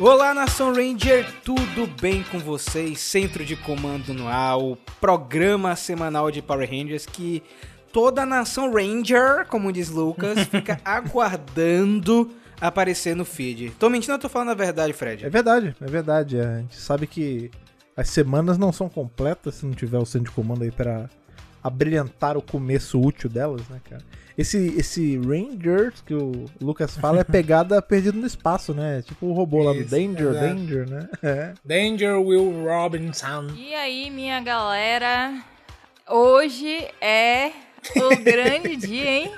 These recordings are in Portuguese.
Olá, Nação Ranger, tudo bem com vocês? Centro de Comando no ar, o programa semanal de Power Rangers que toda a Nação Ranger, como diz Lucas, fica aguardando aparecer no feed. Tô mentindo ou tô falando a verdade, Fred? É verdade, é verdade. A gente sabe que as semanas não são completas se não tiver o centro de comando aí pra abrilhantar o começo útil delas, né, cara? Esse, esse Rangers que o Lucas fala é pegada perdido no espaço, né? Tipo o robô lá do Isso, Danger, exato. Danger, né? É. Danger Will Robinson. E aí, minha galera? Hoje é o grande dia, hein?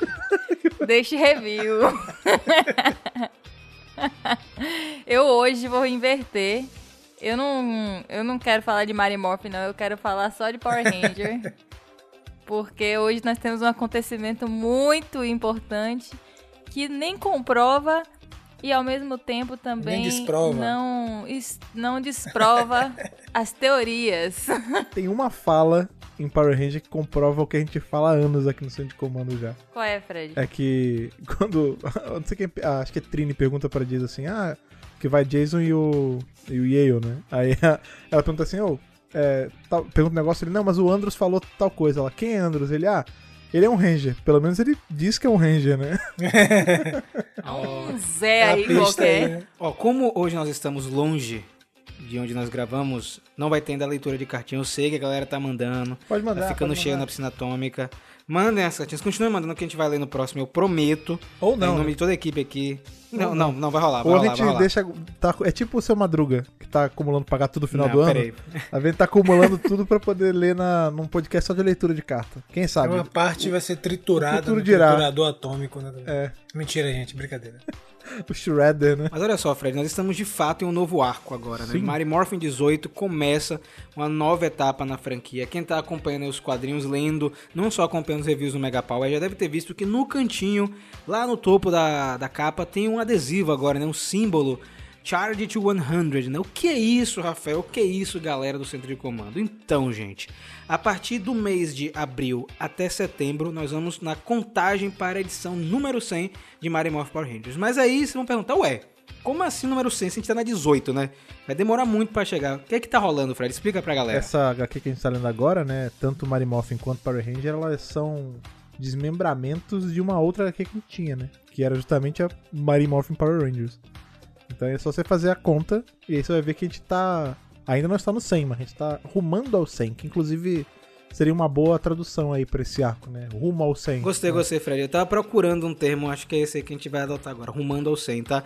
Deste review. eu hoje vou inverter. Eu não, eu não quero falar de Mary Morph, não. Eu quero falar só de Power Ranger. Porque hoje nós temos um acontecimento muito importante que nem comprova e ao mesmo tempo também desprova. não não desprova as teorias. Tem uma fala em Power Ranger que comprova o que a gente fala há anos aqui no centro de comando já. Qual é, Fred? É que quando. Não sei quem. ah, acho que é Trini pergunta pra Jason assim: ah, que vai Jason e o. e o Yale, né? Aí ela pergunta assim: ô, é, tal- pergunta um negócio, ele, não, mas o Andros falou tal coisa. Ela, quem é Andros? Ele, ah, ele é um Ranger. Pelo menos ele diz que é um Ranger, né? Um Zé É a aí pista qualquer. aí, né? Ó, como hoje nós estamos longe de onde nós gravamos, não vai ter ainda leitura de cartinha. Eu sei que a galera tá mandando. Pode mandar. Tá ficando cheio na piscina atômica. Mandem as cartinhas, continuem mandando que a gente vai ler no próximo, eu prometo. Ou em não. nome né? de toda a equipe aqui. Não, não, não, vai rolar, vai Ou a rolar, gente vai rolar. deixa. Tá, é tipo o seu Madruga, que tá acumulando pagar tudo no final Não, do ano. peraí. A gente tá acumulando tudo pra poder ler na, num podcast só de leitura de carta. Quem sabe? Uma parte vai ser triturada no dirá. triturador atômico. Né? É, Mentira, gente. Brincadeira. o Shredder, né? Mas olha só, Fred, nós estamos de fato em um novo arco agora, né? Sim. Mary Morphin 18 começa uma nova etapa na franquia. Quem tá acompanhando aí os quadrinhos, lendo, não só acompanhando os reviews do Mega Power, já deve ter visto que no cantinho, lá no topo da, da capa, tem um adesivo agora, né? Um símbolo. Charge to 100, né? O que é isso, Rafael? O que é isso, galera do centro de comando? Então, gente, a partir do mês de abril até setembro, nós vamos na contagem para a edição número 100 de Mario Morph Power Rangers. Mas aí vocês vão perguntar, ué, como assim número 100 se a gente tá na 18, né? Vai demorar muito pra chegar. O que é que tá rolando, Fred? Explica pra galera. Essa HQ que a gente tá lendo agora, né? Tanto Mary Morphin quanto Power Ranger, elas são desmembramentos de uma outra HQ que tinha, né? Que era justamente a Mary Morphin Power Rangers. Então é só você fazer a conta e aí você vai ver que a gente tá. Ainda não está no 100, mas a gente tá rumando ao 100, que inclusive seria uma boa tradução aí pra esse arco, né? Rumo ao 100. Gostei, né? gostei, Fred. Eu tava procurando um termo, acho que é esse aí que a gente vai adotar agora, rumando ao 100, tá?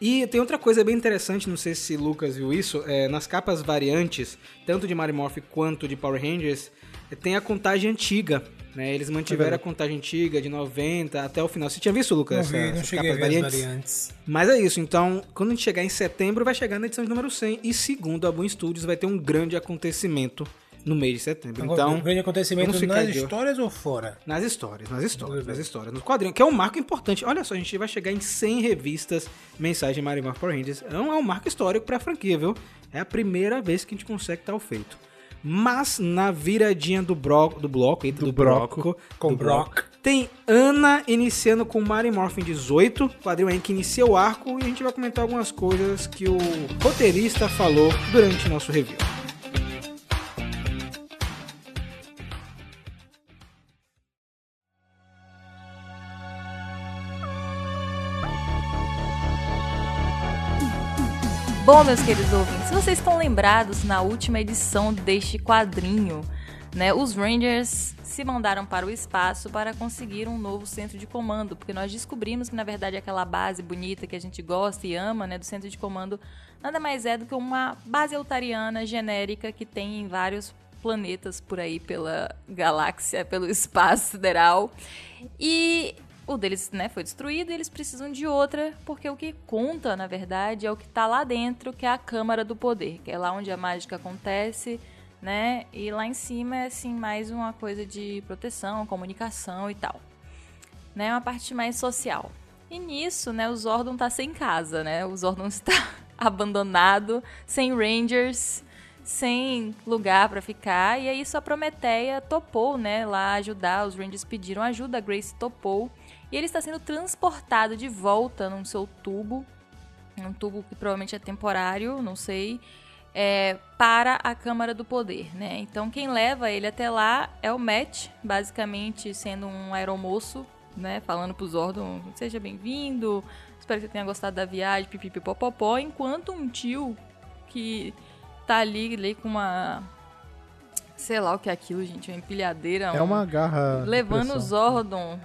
E tem outra coisa bem interessante, não sei se Lucas viu isso, é, nas capas variantes, tanto de Mario Morph quanto de Power Rangers, é, tem a contagem antiga, né? Eles mantiveram a contagem antiga de 90 até o final. Você tinha visto, Lucas, Não essa- vi, não essas cheguei a ver variantes? variantes. Mas é isso, então, quando a gente chegar em setembro, vai chegar na edição de número 100, e segundo a Boom Studios, vai ter um grande acontecimento no mês de setembro. Agora, Então, um grande acontecimento nas de histórias ou fora? nas histórias, nas histórias, nas histórias, nos quadrinhos, que é um marco importante. Olha só, a gente vai chegar em 100 revistas Mario Morph Power Rangers. É um, é um marco histórico pra franquia, viu? É a primeira vez que a gente consegue tal feito. Mas na viradinha do, bro, do bloco, eita, do, Do broco, broco. Com do Brock. tem Ana iniciando com Mario Morphin 18, quadrinho aí que inicia o arco, e a gente vai comentar algumas coisas que o roteirista falou durante nosso review. Bom, meus queridos ouvintes, vocês estão lembrados na última edição deste quadrinho, né, os Rangers se mandaram para o espaço para conseguir um novo centro de comando, porque nós descobrimos que na verdade aquela base bonita que a gente gosta e ama, né, do centro de comando, nada mais é do que uma base altariana genérica que tem em vários planetas por aí pela galáxia, pelo espaço sideral. E o deles né, foi destruído e eles precisam de outra, porque o que conta, na verdade, é o que está lá dentro, que é a Câmara do Poder, que é lá onde a mágica acontece, né? E lá em cima é assim mais uma coisa de proteção, comunicação e tal. Né? Uma parte mais social. E nisso, né, o Zordon tá sem casa, né? O Zordon está abandonado, sem Rangers, sem lugar para ficar. E aí sua Prometeia topou, né, lá ajudar. Os Rangers pediram ajuda, a Grace topou. E ele está sendo transportado de volta num seu tubo um tubo que provavelmente é temporário, não sei, é, para a Câmara do Poder, né? Então quem leva ele até lá é o Matt, basicamente sendo um aeromoço, né? Falando pro Zordon, seja bem-vindo, espero que você tenha gostado da viagem, pipipipopopó, enquanto um tio que tá ali, ali com uma... Sei lá o que é aquilo, gente, uma empilhadeira. É um- uma garra. levando o. Zordon,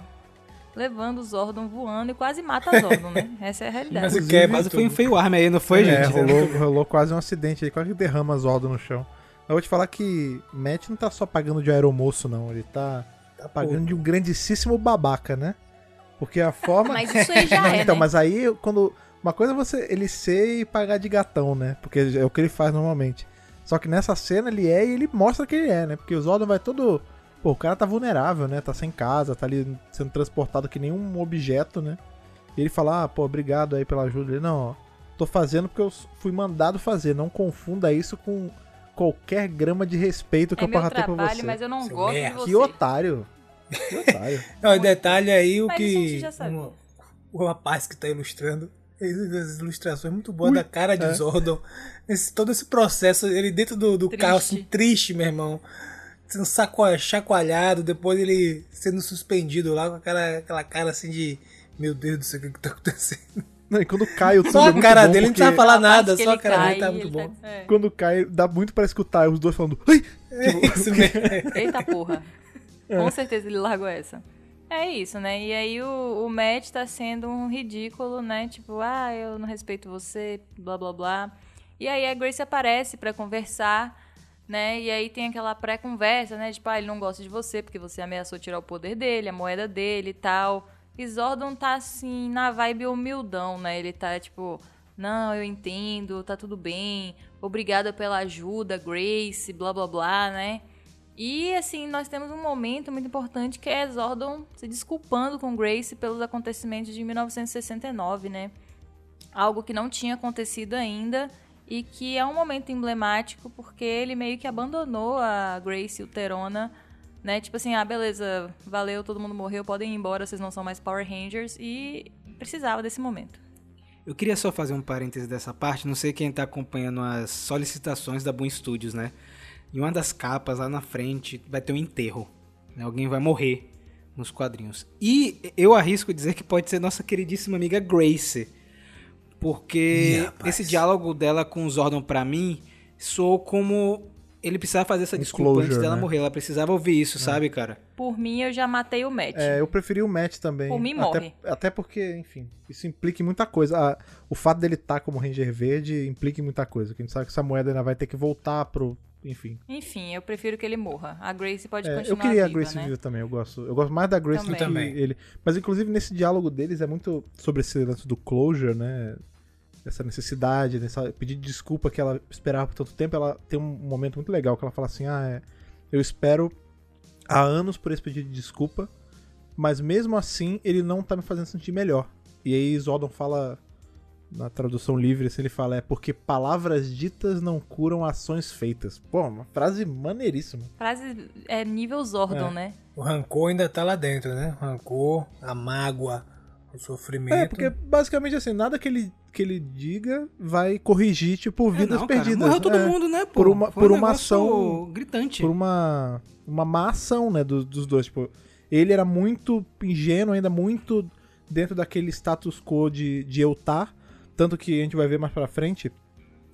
levando o Zordon voando e quase mata Zordon, né? Essa é a realidade. Mas quebra Quase foi um feio arma aí, não foi, É, gente? rolou, rolou quase um acidente aí, quase que derrama Zordon no chão. Eu vou te falar que Matt não tá só pagando de aeromoço, não. Ele tá, tá pagando de um grandíssimo babaca, né? Porque a forma. Mas isso aí já Não, é, então, né? mas aí quando. Uma coisa é você ele ser e pagar de gatão, né? Porque é o que ele faz normalmente. Só que nessa cena ele é e ele mostra que ele é, né? Porque o Zordon vai todo. Pô, o cara tá vulnerável, né? Tá sem casa, tá ali sendo transportado que nem um objeto, né? E ele fala, ah, pô, obrigado aí pela ajuda. Ele, não, ó, tô fazendo porque eu fui mandado fazer. Não confunda isso com qualquer grama de respeito que É eu possa ter por você. mas eu não Seu gosto merda. de você. Que otário. Que otário. Não, e detalhe aí o Mas isso a gente que já sabia. um- o rapaz que tá ilustrando, as ilustrações muito boas da cara de é. Zordon. Esse, todo esse processo, ele dentro do, do Triste. carro, assim, triste, meu irmão. Sendo saco- chacoalhado, depois ele sendo suspendido lá com aquela, aquela cara assim de. Meu Deus do céu, o que, que tá acontecendo? Não, e quando cai o tubo Só é a cara dele, não porque precisa falar nada, só a ele cara cai, dele tá muito ele bom. é. Quando cai, dá muito pra escutar os dois falando. Ai! É isso mesmo. Eita porra. Com certeza ele largou essa. É isso, né? E aí o, o Matt tá sendo um ridículo, né? Tipo, ah, eu não respeito você, blá blá blá. E aí a Grace aparece pra conversar, né? E aí tem aquela pré-conversa, né? Tipo, ah, ele não gosta de você porque você ameaçou tirar o poder dele, a moeda dele e tal. E Zordon tá assim, na vibe humildão, né? Ele tá tipo, não, eu entendo, tá tudo bem, obrigada pela ajuda, Grace, blá blá blá, né? E assim, nós temos um momento muito importante que é Zordon se desculpando com Grace pelos acontecimentos de 1969, né? Algo que não tinha acontecido ainda e que é um momento emblemático porque ele meio que abandonou a Grace Uterona, né? Tipo assim, ah, beleza, valeu, todo mundo morreu, podem ir embora, vocês não são mais Power Rangers e precisava desse momento. Eu queria só fazer um parêntese dessa parte, não sei quem tá acompanhando as solicitações da Boom Studios, né? Em uma das capas lá na frente vai ter um enterro. né? Alguém vai morrer nos quadrinhos. E eu arrisco dizer que pode ser nossa queridíssima amiga Grace. Porque rapaz. esse diálogo dela com o Zordon pra mim soou como ele precisava fazer essa Um desculpa antes closure, dela né? morrer. Ela precisava ouvir isso, sabe, cara? Por mim, eu já matei o Matt. É, eu preferi o Matt também. Por mim, até, morre. Até porque, enfim, isso implica em muita coisa. Ah, o fato dele estar como Ranger Verde implica em muita coisa. Que a gente sabe que essa moeda ainda vai ter que voltar pro. Enfim. Enfim, eu prefiro que ele morra. A Grace pode É, continuar eu queria viva, a Grace né? viva também. Eu gosto, eu gosto mais da Grace do que Também. ele. Mas, inclusive, nesse diálogo deles é muito sobre esse lance do closure, né? Essa necessidade, dessa pedido de desculpa que ela esperava por tanto tempo. Ela tem um momento muito legal que ela fala assim: Ah, é, eu espero há anos por esse pedido de desculpa, mas mesmo assim ele não tá me fazendo sentir melhor. E aí Zordon fala, na tradução livre, assim, ele fala: É porque palavras ditas não curam ações feitas. Pô, uma frase maneiríssima. Frase é nível Zordon, É. né? O rancor ainda tá lá dentro, né? O rancor, a mágoa, o sofrimento. É, porque basicamente assim, nada que ele, que ele diga vai corrigir, tipo, vidas É, não, cara, perdidas. morreu todo É, mundo, né, pô? por uma- Foi um por uma negócio ação- gritante. Por uma, uma má ação, né, do- dos dois. Tipo, ele era muito ingênuo, ainda muito dentro daquele status quo de, de eu tá. Tanto que a gente vai ver mais pra frente,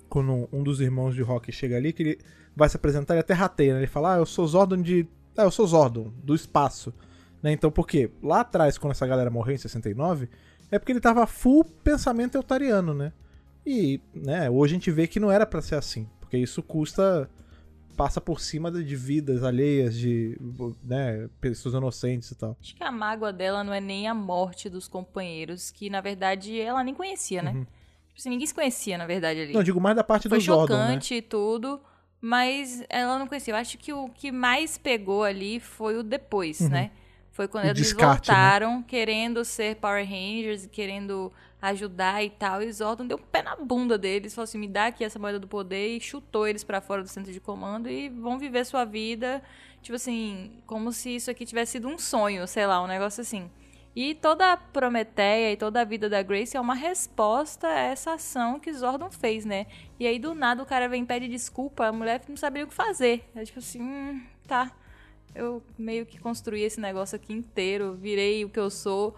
quando um dos irmãos de Rock chega ali, que ele vai se apresentar e até rateia, né? Ele fala, ah, eu sou Zordon de... Ah, eu sou Zordon, do espaço. Né? Então, por quê? Lá atrás, quando essa galera morreu em 69, é porque ele tava full pensamento eutariano, né? E, né, hoje a gente vê que não era pra ser assim. Porque isso custa... Passa por cima de de vidas alheias, de né, pessoas inocentes e tal. Acho que a mágoa dela não é nem a morte dos companheiros, que na verdade ela nem conhecia, né? Tipo assim, ninguém se conhecia, na verdade, ali. Uhum. Não, digo mais da parte Foi do Zordon, né? chocante e tudo, mas ela não conhecia. Eu acho que o que mais pegou ali foi o depois, né? Foi quando Uhum. O eles descarte, né? voltaram querendo ser Power Rangers e querendo ajudar e tal. E Zordon deu um pé na bunda deles, falou assim: me dá aqui essa moeda do poder e chutou eles pra fora do centro de comando e vão viver sua vida, tipo assim, como se isso aqui tivesse sido um sonho, sei lá, um negócio assim. E toda a Prometeia e toda a vida da Grace é uma resposta a essa ação que Zordon fez, né? E aí, do nada, o cara vem e pede desculpa, a mulher não sabia o que fazer. É tipo assim, hum, tá. Eu meio que construí esse negócio aqui inteiro, virei o que eu sou,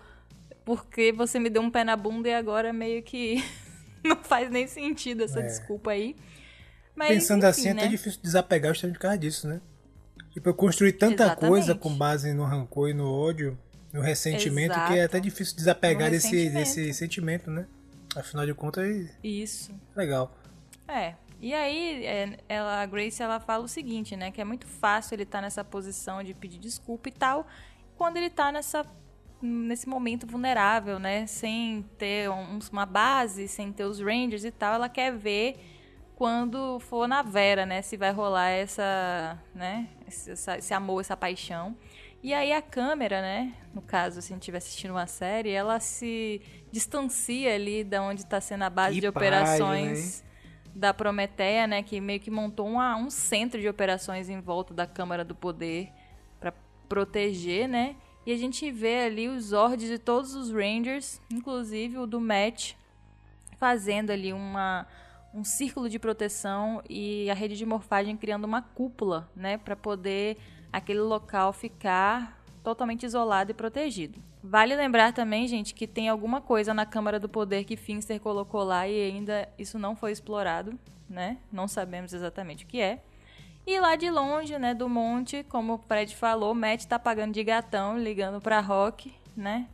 porque você me deu um pé na bunda e agora meio que não faz nem sentido essa É. desculpa aí. Mas, Pensando enfim, assim, é né? até difícil desapegar justamente por causa disso, né? Tipo, eu construí tanta Exatamente. coisa com base no rancor e no ódio, no ressentimento, que é Exato. até difícil desapegar desse, desse sentimento, né? Afinal de contas, é Isso. legal. É. E aí, é, ela, a Grace, ela fala o seguinte, né? Que é muito fácil ele estar nessa posição de pedir desculpa e tal, quando ele tá nessa, nesse momento vulnerável, né? Sem ter um- uma base, sem ter os Rangers e tal. Ela quer ver quando for na Vera, né? Se vai rolar essa, né? Esse, essa- esse amor, essa paixão. E aí a câmera, né? No caso, se a gente estiver assistindo uma série, ela se distancia ali da onde está sendo a base Que de página, operações da Prometeia, né, que meio que montou uma- um centro de operações em volta da Câmara do Poder para proteger, né? E a gente vê ali os Zords de todos os Rangers, inclusive o do Matt, fazendo ali uma um círculo de proteção e a rede de morfagem criando uma cúpula, né, para poder aquele local ficar totalmente isolado e protegido. Vale lembrar também, gente, que tem alguma coisa na Câmara do Poder que Finster colocou lá e ainda isso não foi explorado, né? Não sabemos exatamente o que é. E lá de longe, né, do monte, como o Fred falou, Matt tá pagando de gatão, ligando pra Rock, né?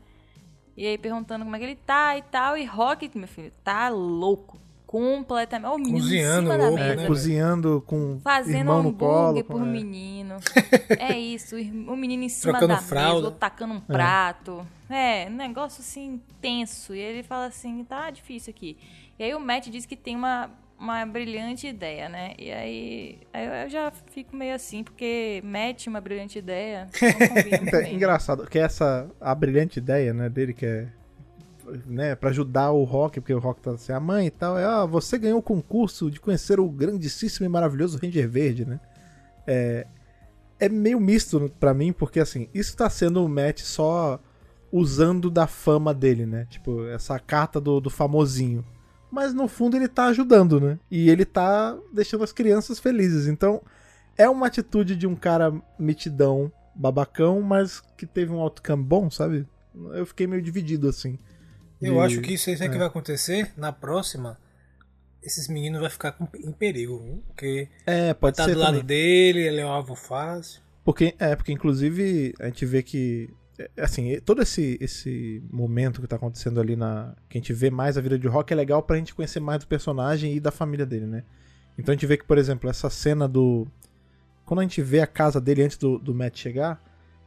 E aí perguntando como é que ele tá e tal. E Rock, meu filho, tá louco. Completamente. Ó, o menino Cozinhando em cima da louco, mesa. É, né, cozinhando com Fazendo irmão no hambúrguer colo. por é. menino. É isso, o menino em cima Trocando da fralda. mesa, outro tacando um prato. É, um negócio assim, tenso. E ele fala assim, tá difícil aqui. E aí o Matt diz que tem uma, uma brilhante ideia, né? E aí, aí eu- já fico meio assim, porque Matt, uma brilhante ideia, não combina muito É engraçado, que essa a brilhante ideia, né, dele que é né, para ajudar o Rock, porque o Rock tá assim, a mãe e tal, é, ó, você ganhou o concurso de conhecer o grandíssimo e maravilhoso Ranger Verde, né? É, é meio misto pra mim, porque assim, isso tá sendo o Matt só usando da fama dele, né? Tipo, essa carta do, do famosinho. Mas no fundo ele tá ajudando, né? E ele tá deixando as crianças felizes. Então, é uma atitude de um cara mitidão, babacão, mas que teve um outcome bom, sabe? Eu fiquei meio dividido assim. Eu acho que isso aí o que é. vai acontecer. Na próxima, esses meninos vão ficar em perigo, viu? Porque É, pode tá do lado também. dele, ele é um alvo fácil. Porque, é, porque inclusive a gente vê que. é, Assim, todo esse, esse momento que tá acontecendo ali na. Que a gente vê mais a vida de Rock é legal pra gente conhecer mais do personagem e da família dele, né? Então a gente vê que, por exemplo, essa cena do. Quando a gente vê a casa dele antes do, do Matt chegar,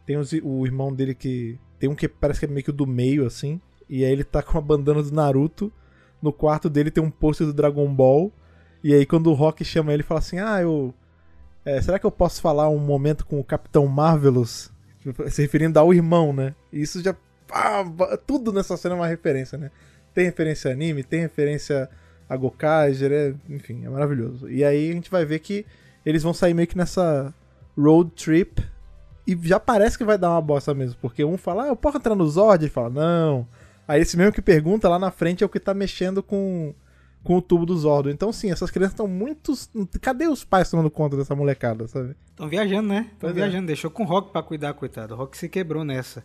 tem os- o irmão dele que. Tem um que parece que é meio que o do meio, assim. E aí ele tá com a bandana do Naruto. No quarto dele tem um pôster do Dragon Ball. E aí quando o Rock chama ele, fala assim: Ah, eu. É, será que eu posso falar um momento com o Capitão Marvelous? Se referindo ao irmão, né? E isso já. ba- tudo nessa cena é uma referência, né? Tem referência a anime, tem referência a Gokaiger, é, enfim, é maravilhoso. E aí a gente vai ver que eles vão sair meio que nessa road trip. E já parece que vai dar uma bosta mesmo, porque um fala, ah, eu posso entrar no Zord? Ele fala, não. Aí esse mesmo que pergunta lá na frente é o que tá mexendo com, com o tubo do Zordon. Então, sim, essas crianças estão muito. Cadê os pais tomando conta dessa molecada, sabe? Estão viajando, né? Estão é. viajando. Deixou com o Rock pra cuidar, coitado. O Rock se quebrou nessa.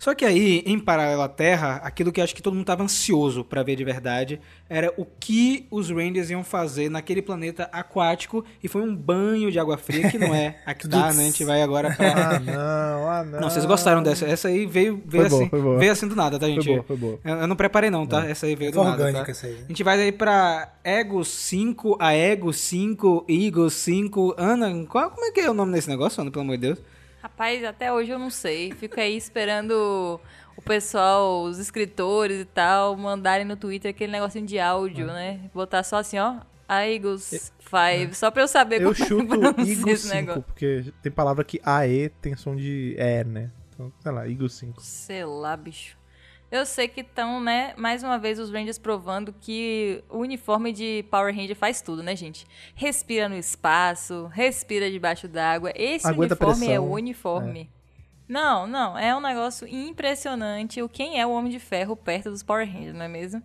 Só que aí, em paralelo à Terra, aquilo que eu acho que todo mundo tava ansioso pra ver de verdade era o que os Rangers iam fazer naquele planeta aquático e foi um banho de água fria que não é a que tá, né? A gente vai agora pra... Ah, não, ah, não. Não, vocês gostaram dessa. Essa aí veio, veio Foi boa, assim. foi boa. Veio assim do nada, tá, Foi gente? boa, foi boa. Eu, eu não preparei não, tá? Essa aí veio do Foi nada, orgânica tá? essa aí, né? A gente vai aí pra Ego 5, a Ego 5, Eagle 5. Ana, qual, como é que é o nome desse negócio, Ana, pelo amor de Deus? Rapaz, até hoje eu não sei. Fico aí esperando o pessoal, os escritores e tal, mandarem no Twitter aquele negocinho de áudio, né? Botar só assim, ó. Aigos 5, só pra eu saber Eu como chuto pronuncia Eagle esse 5, negócio. porque tem palavra que AE tem som de E, né? Então, sei lá, Eagle 5. Sei lá, bicho. Eu sei que estão, né, mais uma vez os Rangers provando que o uniforme de Power Ranger faz tudo, né, gente? Respira no espaço, respira debaixo d'água. Esse Aguenta uniforme é pressão, o uniforme. Não, não, é um negócio impressionante o quem é o Homem de Ferro perto dos Power Rangers, não é mesmo?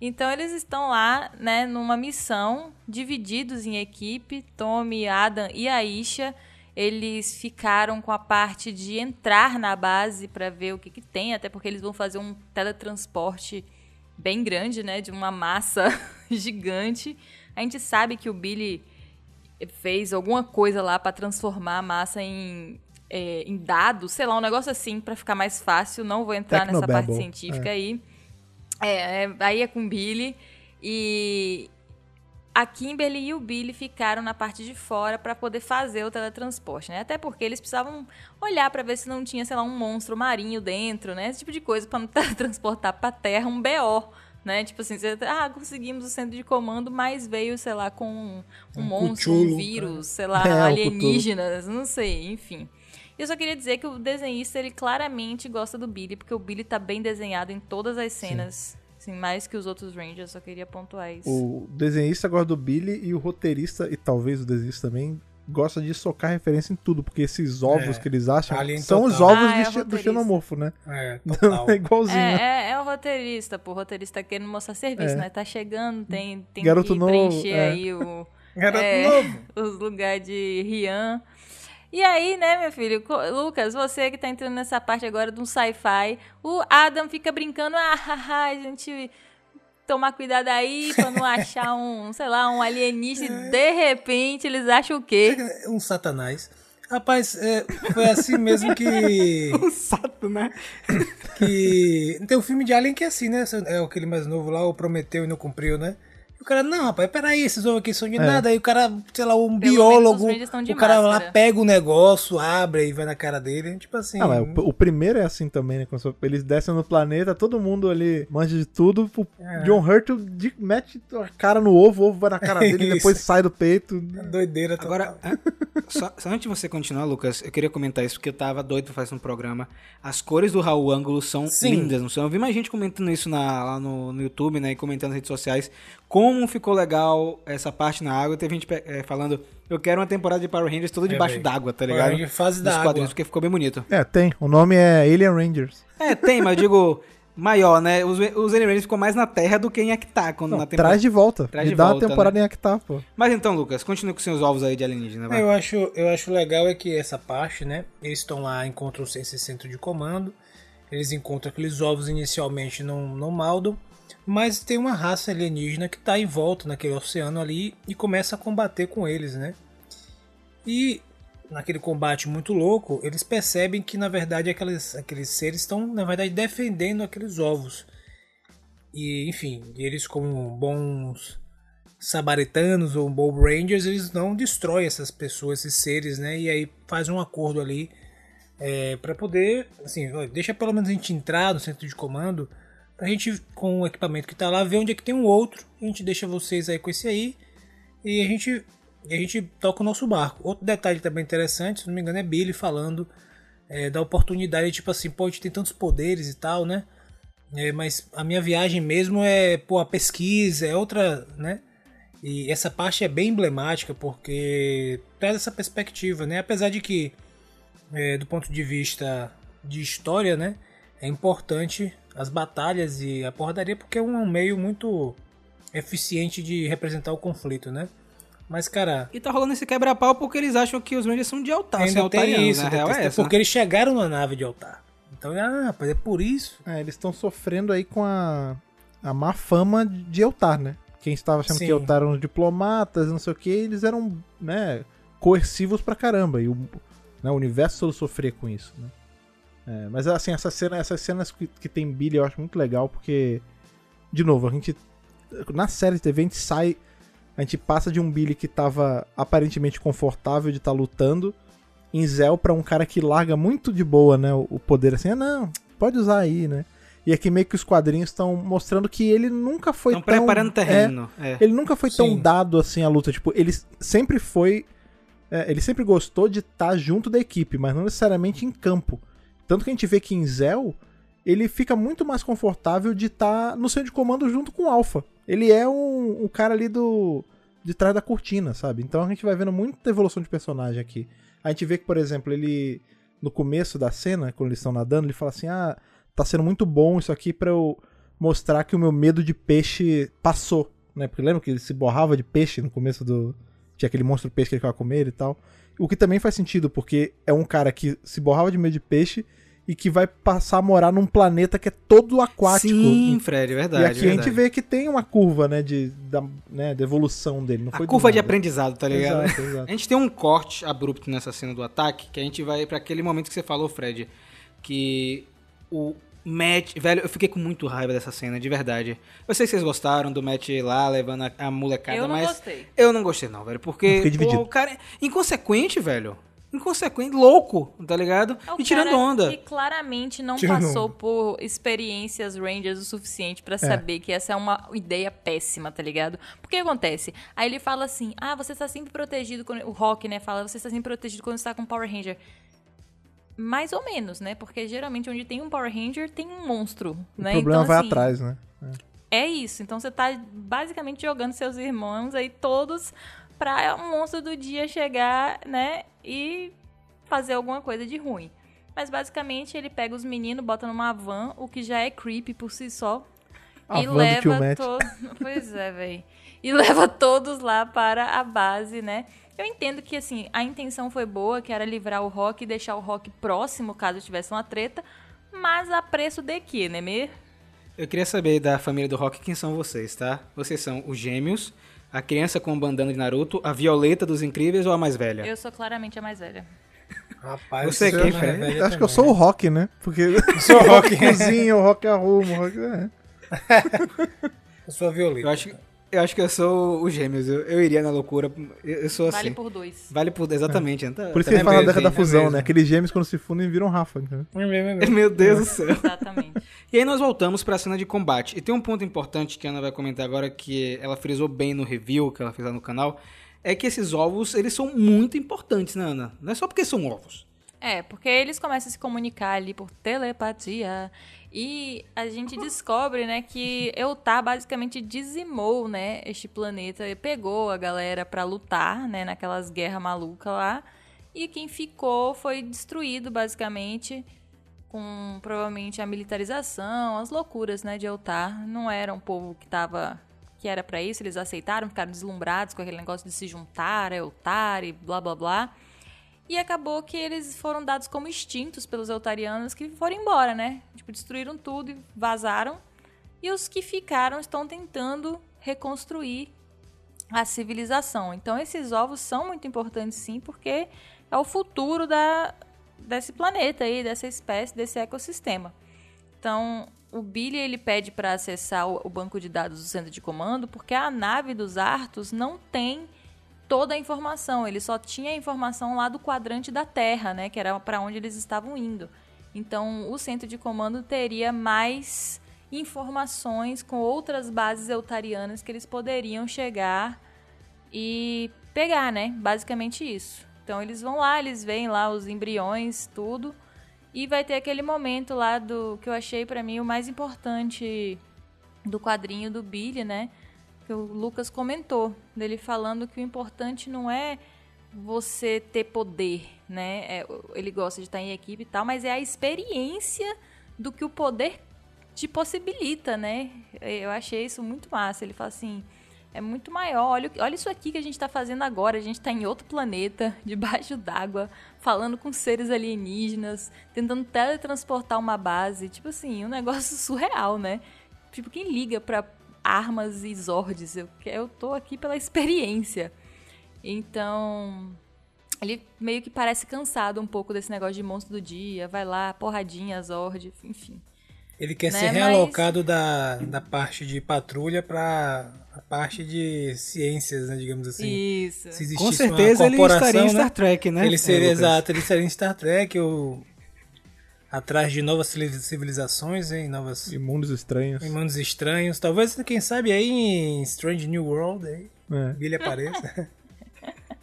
Então eles estão lá, né, numa missão, divididos em equipe, Tommy, Adam e Aisha. Eles ficaram com a parte de entrar na base para ver o que, que tem, até porque eles vão fazer um teletransporte bem grande, né, de uma massa gigante. A gente sabe que o Billy fez alguma coisa lá para transformar a massa em, é, em dados, sei lá, um negócio assim para ficar mais fácil. Não vou entrar nessa parte Technobabble, científica é. aí. É, é, aí é com o Billy e a Kimberly e o Billy ficaram na parte de fora para poder fazer o teletransporte, né? Até porque eles precisavam olhar para ver se não tinha, sei lá, um monstro marinho dentro, né? Esse tipo de coisa para não teletransportar para Terra um BO, né? Tipo assim, você, ah, conseguimos o centro de comando, mas veio, sei lá, com um, Um monstro, Cthulhu, um vírus, sei lá, É, alienígenas, não sei, enfim. Eu só queria dizer que o desenhista, ele claramente gosta do Billy, porque o Billy tá bem desenhado em todas as cenas. Assim, mais que os outros Rangers, eu só queria pontuar isso. O desenhista gosta do Billy e o roteirista, e talvez o desenhista também, gosta de socar referência em tudo, porque esses ovos É, que eles acham Alien são os total. ovos Ah, é de xe- do xenomorfo, né? É, Então total. é igualzinho. né? É, é, é o roteirista, pô. O roteirista querendo mostrar serviço, É. né? Tá chegando, tem, tem Garoto que novo, preencher é. aí o, Garoto É. novo. os lugares de Rian. E aí, né, meu filho? Lucas, você que tá entrando nessa parte agora de um sci-fi, o Adam fica brincando, ah, haha, a gente tomar cuidado aí pra não achar um, sei lá, um alienígena. E de repente eles acham o quê? Um satanás. Rapaz, é, foi assim mesmo que. Um sato, né? que. Tem um filme de Alien que é assim, né? É aquele mais novo lá, o Prometeu e não cumpriu, né? O cara, não, rapaz, peraí, esses ovos aqui são de nada. Aí o cara, sei lá, um Pelo biólogo, estão de o cara lá máscara. pega o negócio, abre e vai na cara dele. Tipo assim. Mas o, o primeiro é assim também, né? Quando eles descem no planeta, todo mundo ali manja de tudo. O É. John Hurt de- mete a cara no ovo, o ovo vai na cara dele e depois sai do peito. Doideira total. Agora, é, só, só antes de você continuar, Lucas, eu queria comentar isso porque eu tava doido fazer um programa. As cores do Raul Ângulo são Sim. lindas, não são? Eu vi mais gente comentando isso na- lá no, no YouTube, né? E comentando nas redes sociais. Como ficou legal essa parte na água. Teve gente eh, falando, eu quero uma temporada de Power Rangers toda É, debaixo velho. d'água, tá Power ligado? Ranger fase da água. porque ficou bem bonito. É, tem. O nome é Alien Rangers. É, tem, mas eu digo maior, né? Os, os Alien Rangers ficou mais na Terra do que em Actar, quando Não, na temporada. traz de volta. Traz Me de dá volta, uma temporada né? em Actar, pô. Mas então, Lucas, continue com seus ovos aí de alienígena, vai. Eu acho, eu acho legal é que essa parte, né? Eles estão lá, encontram esse centro de comando. Eles encontram aqueles ovos inicialmente não, não maldam. Mas tem uma raça alienígena que está em volta naquele oceano ali e começa a combater com eles, né? E naquele combate muito louco, eles percebem que na verdade aqueles, aqueles seres estão na verdade defendendo aqueles ovos. E enfim, eles como bons sabaritanos ou Bob Rangers, eles não destroem essas pessoas, esses seres, né? E aí faz um acordo ali é, para poder, assim, deixa pelo menos a gente entrar no centro de comando, pra gente, com o equipamento que tá lá, ver onde é que tem um outro, a gente deixa vocês aí com esse aí, e a gente, a gente toca o nosso barco. Outro detalhe também interessante, se não me engano, é Billy falando é, da oportunidade, tipo assim, pô, a gente tem tantos poderes e tal, né? É, mas a minha viagem mesmo é, pô, a pesquisa, é outra, né? E essa parte é bem emblemática porque traz essa perspectiva, né? Apesar de que, é, do ponto de vista de história, né? É importante as batalhas e a porradaria porque é um meio muito eficiente de representar o conflito, né? Mas, cara, E tá rolando esse quebra-pau porque eles acham que os Rangers são de altar, são ainda altarianos, tem isso, né? Ainda real é essa. porque eles chegaram na nave de altar. Então, ah, rapaz, é por isso. É, eles estão sofrendo aí com a, a má fama de Eltar, né? Quem estava achando Sim. que Eltar eram os diplomatas, não sei o que, eles eram, né, coercivos pra caramba. E o, né, o universo todo sofria com isso, né? É, mas assim, essa cena, essas cenas que, que tem Billy eu acho muito legal, porque, de novo, a gente. Na série de TV a gente sai. A gente passa de um Billy que tava aparentemente confortável de estar lutando em Zell pra um cara que larga muito de boa, né? O, o poder assim, ah, não, pode usar aí, né? E aqui meio que os quadrinhos estão mostrando que ele nunca foi Estão tão. preparando é, terreno. É. ele nunca foi tão Sim. dado assim à luta. Tipo, ele sempre foi. é, ele sempre gostou de estar junto da equipe, mas não necessariamente em campo. Tanto que a gente vê que em Zell, ele fica muito mais confortável de estar no centro de comando junto com o Alpha. Ele é um, um cara ali do. de trás da cortina, sabe? Então a gente vai vendo muita evolução de personagem aqui. A gente vê que, por exemplo, ele no começo da cena, quando eles estão nadando, ele fala assim: ah, tá sendo muito bom isso aqui pra eu mostrar que o meu medo de peixe passou, né? Porque lembra que ele se borrava de peixe no começo do. Tinha aquele monstro peixe que ele ficava com ele e tal. O que também faz sentido, porque é um cara que se borrava de medo de peixe e que vai passar a morar num planeta que é todo aquático. Sim, Fred, é verdade. e aqui a gente vê que tem uma curva, né, de, da, né, de evolução dele. Não A foi curva de aprendizado, tá ligado? Exato, A exato. gente tem um corte abrupto nessa cena do ataque, que a gente vai pra aquele momento que você falou, Fred, que o Matt, velho, eu fiquei com muito raiva dessa cena, de verdade. Eu sei que vocês gostaram do Matt lá levando a, a molecada, Eu não mas gostei. eu não gostei não, velho, porque o cara é inconsequente, velho. Inconsequente, louco, tá ligado? É o e tirando cara onda. Que claramente não Tirando passou onda. por experiências Rangers o suficiente pra saber que essa é uma ideia péssima, tá ligado? Porque acontece? Aí ele fala assim: ah, você está sempre protegido. Quando... O Rock, né, fala: você está sempre protegido quando está com Power Ranger. Mais ou menos, né? Porque geralmente onde tem um Power Ranger tem um monstro, O né? problema então, vai assim, atrás, né? É isso. Então você tá basicamente jogando seus irmãos aí todos pra um monstro do dia chegar, né? E fazer alguma coisa de ruim. Mas basicamente ele pega os meninos, bota numa van, o que já é creepy por si só. A e leva todos. Pois é, velho. E leva todos lá para a base, né? Eu entendo que, assim, a intenção foi boa, que era livrar o Rock e deixar o Rock próximo caso tivesse uma treta. Mas a preço de quê, né, me? Eu queria saber da família do Rock quem são vocês, tá? Vocês são os gêmeos, a criança com o bandana de Naruto, a Violeta dos Incríveis ou a mais velha? Eu sou claramente a mais velha. Rapaz, Você isso quem, é velha Eu acho que eu também, sou o né? Rock, né? Porque sou o Rock. cozinha, o Rock arruma, o Rock... É. Eu sou a Violeta. Eu acho, eu acho que eu sou os gêmeos, eu, eu iria na loucura, eu, eu sou assim. Vale por dois. Vale por. Exatamente. então- Por isso que também eles falam da década da hein? fusão, né? Aqueles gêmeos quando se fundem viram Rafa. É é mesmo. Meu Deus do céu. Exatamente. E aí nós voltamos pra cena de combate. E tem um ponto importante que a Ana vai comentar agora, que ela frisou bem no review que ela fez lá no canal, é que esses ovos, eles são muito importantes, né, Ana? Não é só porque são ovos. É, porque eles começam a se comunicar ali por telepatia. E a gente descobre, né, que Eutar basicamente dizimou, né, este planeta. E pegou a galera pra lutar, né, naquelas guerras malucas lá. E quem ficou foi destruído, basicamente, com provavelmente a militarização, as loucuras, né, de Eutar. Não era um povo que tava... Que era pra isso, eles aceitaram, ficaram deslumbrados com aquele negócio de se juntar, a Eutar e blá blá blá. E acabou que eles foram dados como extintos pelos eutarianos que foram embora, né? Tipo, destruíram tudo e vazaram. E os que ficaram estão tentando reconstruir a civilização. Então esses ovos são muito importantes sim, porque é o futuro da, desse planeta aí, dessa espécie, desse ecossistema. Então, o Billy ele pede para acessar o banco de dados do centro de comando, porque a nave dos Artos não tem toda a informação. Ele só tinha a informação lá do quadrante da Terra, né, que era para onde eles estavam indo. Então, o centro de comando teria mais informações com outras bases eutarianas que eles poderiam chegar e pegar, né? Basicamente isso. Então eles vão lá, eles veem lá os embriões, tudo, e vai ter aquele momento lá do que eu achei pra mim o mais importante do quadrinho do Billy, né? Que o Lucas comentou, dele falando que o importante não é você ter poder, né? É, ele gosta de estar em equipe e tal, mas é a experiência do que o poder te possibilita, né? Eu achei isso muito massa. Ele fala assim: é muito maior. Olha, olha isso aqui que a gente está fazendo agora. A gente está em outro planeta, debaixo d'água, falando com seres alienígenas, tentando teletransportar uma base. Tipo assim, um negócio surreal, né? Tipo, quem liga para armas e zords? Eu, eu tô aqui pela experiência. Então, ele meio que parece cansado um pouco desse negócio de monstro do dia. Vai lá, porradinha, Zord, enfim. Ele quer Né, ser mas- realocado da, da parte de patrulha pra a parte de ciências, né, digamos assim. Isso. Se Com certeza uma ele estaria em né, Star Trek, né? Ele seria, É, exato, ele seria em Star Trek, ou atrás de novas civili- civilizações, hein, novas E mundos estranhos. em mundos estranhos. Talvez, quem sabe, aí em Strange New World, aí, É. Billy apareça.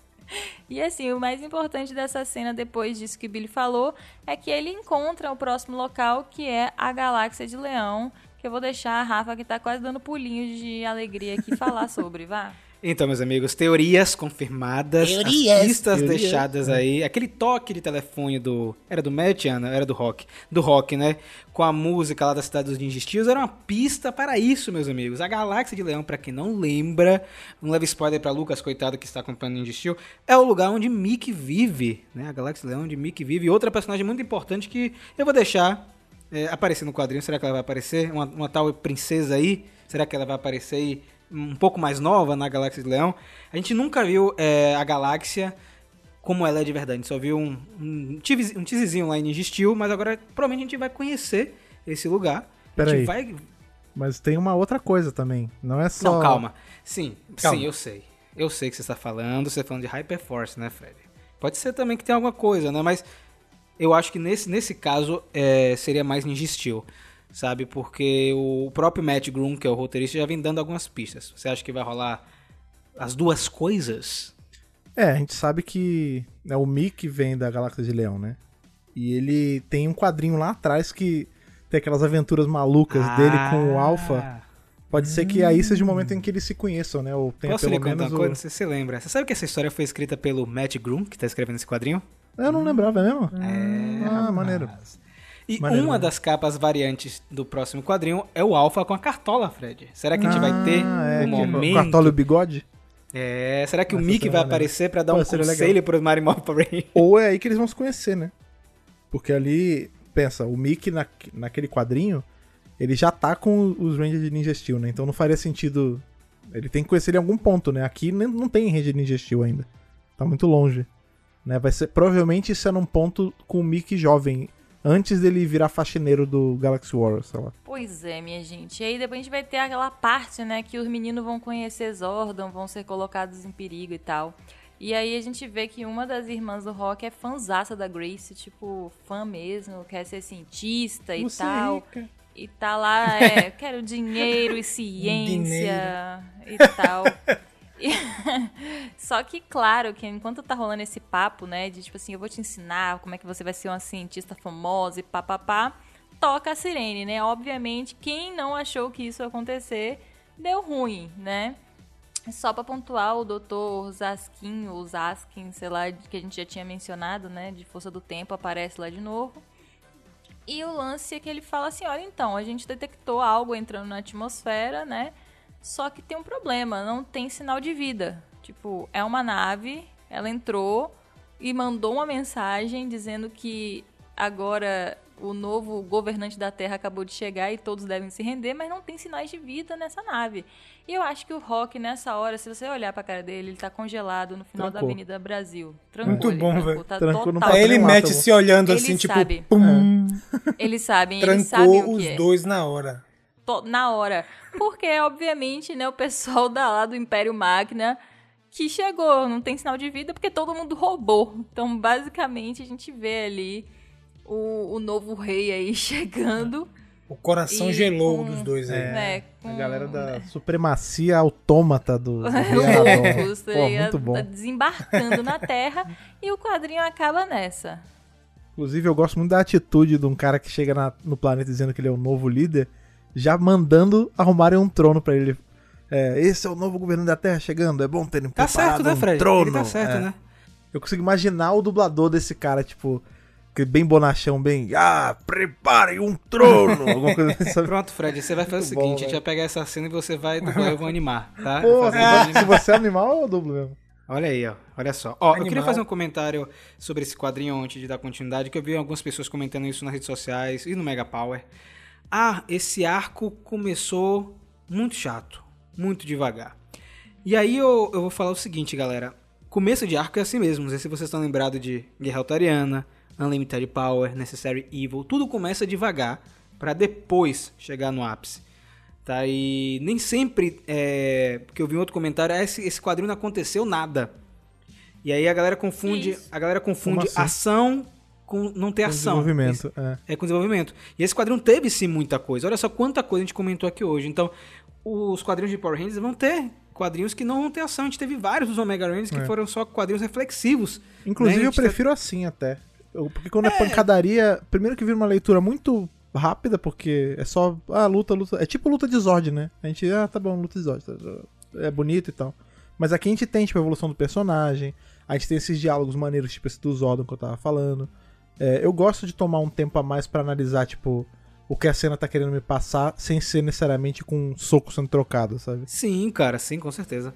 E assim, o mais importante dessa cena, depois disso que o Billy falou, é que ele encontra o próximo local, que é a Galáxia de Leão. Que eu vou deixar a Rafa, que tá quase dando pulinhos de alegria aqui, falar sobre, vá. Então, meus amigos, teorias confirmadas, Teorias. as pistas Teorias, deixadas aí, aquele toque de telefone do... Era do Matt, Ana? Era do Rock. Do Rock, né? Com a música lá da Cidade dos Ninja Steels, era uma pista para isso, meus amigos. A Galáxia de Leão, pra quem não lembra, um leve spoiler pra Lucas, coitado, que está acompanhando Ninja Steel, é o lugar onde Mickey vive, né? A Galáxia de Leão, onde Mickey vive. E outra personagem muito importante que eu vou deixar é, aparecer no quadrinho. Será que ela vai aparecer? Uma, uma tal princesa aí? Será que ela vai aparecer aí um pouco mais nova na Galáxia de Leão? A gente nunca viu é, a galáxia como ela é de verdade. A gente só viu um, um, tease- um teaserzinho lá em Ninja Steel, mas agora provavelmente a gente vai conhecer esse lugar. a Pera gente aí. vai. Mas tem uma outra coisa também. Não é só. Não, calma. Sim, Calma. sim, eu sei. Eu sei que você está falando. Você está falando de Hyperforce, né, Fred? Pode ser também que tenha alguma coisa, né? Mas eu acho que nesse, nesse caso é, seria mais Ninja Steel, sabe? Porque o próprio Matt Groom, que é o roteirista, já vem dando algumas pistas. Você acha que vai rolar as duas coisas? É, a gente sabe que né, o Mickey vem da Galáxia de Leão, né? E ele tem um quadrinho lá atrás que tem aquelas aventuras malucas dele com o Alpha. Ah. Pode ser que aí seja o momento em que eles se conheçam, né? Ou tenha Posso pelo lhe contar menos uma coisa? Sei se você lembra. Você sabe que essa história foi escrita pelo Matt Groom, que tá escrevendo esse quadrinho? Eu não lembrava é mesmo? É, Ah, maneiro. E Maneiro, uma das capas variantes do próximo quadrinho é o Alpha com a cartola, Fred. Será que a gente vai ter Ah, é, o que- momento? Cartola e o bigode? É, será que o Mickey vai maneiro. aparecer pra dar Pô, um conselho pros Marimorph Power Rangers? Ou é aí que eles vão se conhecer, né? Porque ali, pensa, o Mickey na, naquele quadrinho, ele já tá com os Rangers de Ninja Steel, né? Então não faria sentido. Ele tem que conhecer ele em algum ponto, né? Aqui nem- não tem Ranger de Ninja Steel ainda. Tá muito longe. Né? Vai ser, provavelmente isso é num ponto com o Mickey jovem, antes dele virar faxineiro do Galaxy Warriors, sei lá. Pois é, minha gente. E aí depois a gente vai ter aquela parte, né, que os meninos vão conhecer Zordon, vão ser colocados em perigo e tal. E aí a gente vê que uma das irmãs do Rock é fanzaça da Grace, tipo, fã mesmo, quer ser cientista e Você é tal. rica. E tá lá, é, quero dinheiro e ciência e tal. Só que, claro, que enquanto tá rolando esse papo, né, de tipo assim, eu vou te ensinar como é que você vai ser uma cientista famosa e papapá, toca a sirene, né? Obviamente, quem não achou que isso ia acontecer, deu ruim, né? Só pra pontuar, o Dr. Zaskin, ou Zaskin, sei lá, que a gente já tinha mencionado, né, de Força do Tempo, aparece lá de novo. E o lance é que ele fala assim: olha, então, a gente detectou algo entrando na atmosfera, né? Só que tem um problema, não tem sinal de vida. Tipo, é uma nave, ela entrou e mandou uma mensagem dizendo que agora o novo governante da Terra acabou de chegar e todos devem se render, mas não tem sinais de vida nessa nave. E eu acho que o Rock, nessa hora, se você olhar pra cara dele, ele tá congelado no final da Trancou. Avenida Brasil. Trancou, Muito ele bom, velho. Tá Trancou no total. Aí ele mete se olhando Ele assim, tipo, sabe. pum, Eles sabem, eles sabem trancou o que os é. dois na hora. Na hora. Porque, obviamente, né, o pessoal da lá do Império Máquina que chegou, não tem sinal de vida porque todo mundo roubou. Então, basicamente, a gente vê ali o, o novo rei aí chegando, O coração E gelou com- dos dois aí. né? A Com, galera da supremacia autômata do, do loucos, tá Pô, ligado? muito bom. Tá desembarcando na Terra e o quadrinho acaba nessa. Inclusive, eu gosto muito da atitude de um cara que chega na- no planeta dizendo que ele é o novo líder, já mandando arrumarem um trono pra ele. É, esse é o novo governo da Terra chegando, é bom terem Tá certo, né, um Fred? trono. Ele tá certo, É. né? Eu consigo imaginar o dublador desse cara, tipo, bem bonachão, bem, ah, preparem um trono, alguma coisa assim? Pronto, Fred, você vai fazer o Muito seguinte, bom, a gente velho. vai pegar essa cena e você vai dublar, eu vou animar, tá? Pô, Fazer se, um você, é animal, eu dublo mesmo. Olha aí, ó. Olha só. Ó, eu queria fazer um comentário sobre esse quadrinho antes de dar continuidade, que eu vi algumas pessoas comentando isso nas redes sociais e no Mega Power. Ah, esse arco começou muito chato, muito devagar. E aí eu, eu vou falar o seguinte, galera. Começo de arco é assim mesmo. Não sei se vocês estão lembrados de Guerra Altariana, Unlimited Power, Necessary Evil. Tudo começa devagar pra depois chegar no ápice. Tá? E nem sempre, é, porque eu vi um outro comentário, ah, esse, esse quadrinho não aconteceu nada. E aí a galera confunde, Isso. a galera confunde assim? ação com não ter Com ação. desenvolvimento, é. É com desenvolvimento. E esse quadrinho teve sim muita coisa. Olha só quanta coisa a gente comentou aqui hoje. Então, os quadrinhos de Power Rangers vão ter quadrinhos que não vão ter ação. A gente teve vários dos Omega Rangers que É. foram só quadrinhos reflexivos. Inclusive, né? Eu gente tá- prefiro assim até. Eu- porque quando é. pancadaria, primeiro que vira uma leitura muito rápida, porque é só, ah, luta, luta. É tipo luta de Zord, né? A gente, ah, tá bom, luta de Zord. tá- É bonito e tal. Mas aqui a gente tem, tipo, a evolução do personagem, a gente tem esses diálogos maneiros, tipo esse do Zordon que eu tava falando. É, eu gosto de tomar um tempo a mais pra analisar, tipo, o que a cena tá querendo me passar, sem ser necessariamente com um soco sendo trocado, sabe? Sim, cara, sim, com certeza.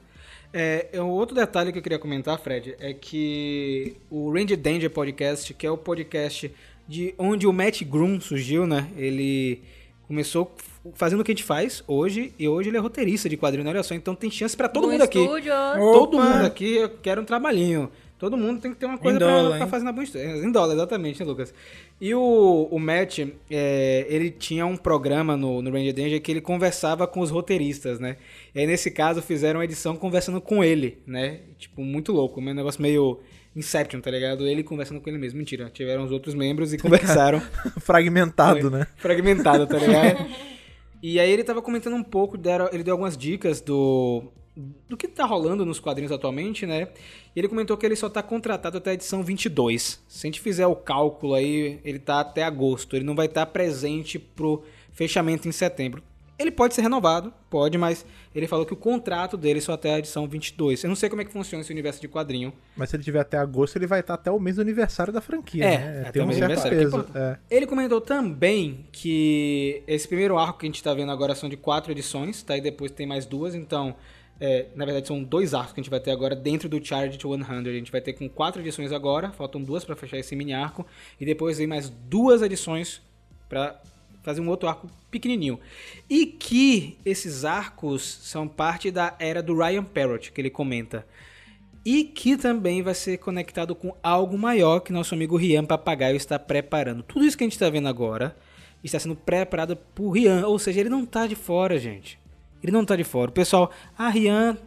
É, é um outro detalhe que eu queria comentar, Fred, é que o Range Danger Podcast, que é o podcast de onde o Matt Groom surgiu, né? Ele começou fazendo o que a gente faz hoje e hoje ele é roteirista de quadrinho, olha só, então tem chance pra todo Do mundo aqui. estúdio. Todo Opa! mundo aqui quer um trabalhinho. Todo mundo tem que ter uma coisa pra, dólar, pra hein? fazer na boa história. Em dólar, exatamente, né, Lucas? E o, o Matt, é, ele tinha um programa no, no Ranger Danger que ele conversava com os roteiristas, né? E aí, nesse caso, fizeram uma edição conversando com ele, né? Tipo, muito louco, um negócio meio Inception, tá ligado? Ele conversando com ele mesmo. Mentira, tiveram os outros membros e conversaram. Fragmentado, né? Fragmentado, tá ligado? e aí ele tava comentando um pouco, deram- ele deu algumas dicas do do que tá rolando nos quadrinhos atualmente, né? E ele comentou que ele só tá contratado até a edição 22. Se a gente fizer o cálculo aí, ele tá até agosto. Ele não vai estar presente pro fechamento em setembro. Ele pode ser renovado, pode, mas ele falou que o contrato dele só até a edição 22. Eu não sei como é que funciona esse universo de quadrinho. Mas se ele tiver até agosto, ele vai estar até o mês do aniversário da franquia, É, né? até Tem um certo aniversário, peso. É. Ele comentou também que esse primeiro arco que a gente tá vendo agora são de quatro edições, tá? E depois tem mais duas, então... é, na verdade, são dois arcos que a gente vai ter agora dentro do Charge to 100. A gente vai ter com quatro edições agora, faltam duas pra fechar esse mini arco. E depois vem mais duas edições pra fazer um outro arco pequenininho. E que esses arcos são parte da era do Ryan Parrott, que ele comenta. E que também vai ser conectado com algo maior que nosso amigo Rian Papagaio está preparando. Tudo isso que a gente está vendo agora está sendo preparado por Rian. Ou seja, ele não está de fora, gente. Ele não está de fora. O pessoal, ah, Rian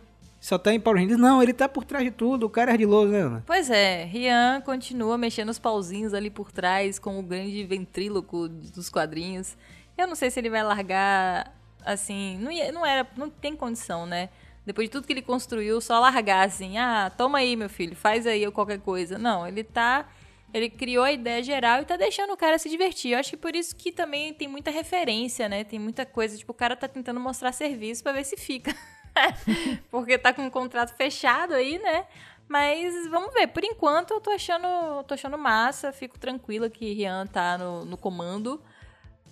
só tá em Power Rangers. Não, ele tá por trás de tudo. O cara é ardiloso, né, Ana? Pois é, Rian continua mexendo os pauzinhos ali por trás com o grande ventríloco dos quadrinhos. Eu não sei se ele vai largar assim, não, ia- não era, não tem condição, né? Depois de tudo que ele construiu, só largar assim, ah, toma aí, meu filho, faz aí qualquer coisa. Não, ele tá ele criou a ideia geral e tá deixando o cara se divertir. Eu acho que por isso que também tem muita referência, né? Tem muita coisa, tipo, o cara tá tentando mostrar serviço pra ver se fica. Porque tá com um contrato fechado aí, né? Mas vamos ver. Por enquanto eu tô achando, tô achando massa. Fico tranquila que Rian tá no, no comando.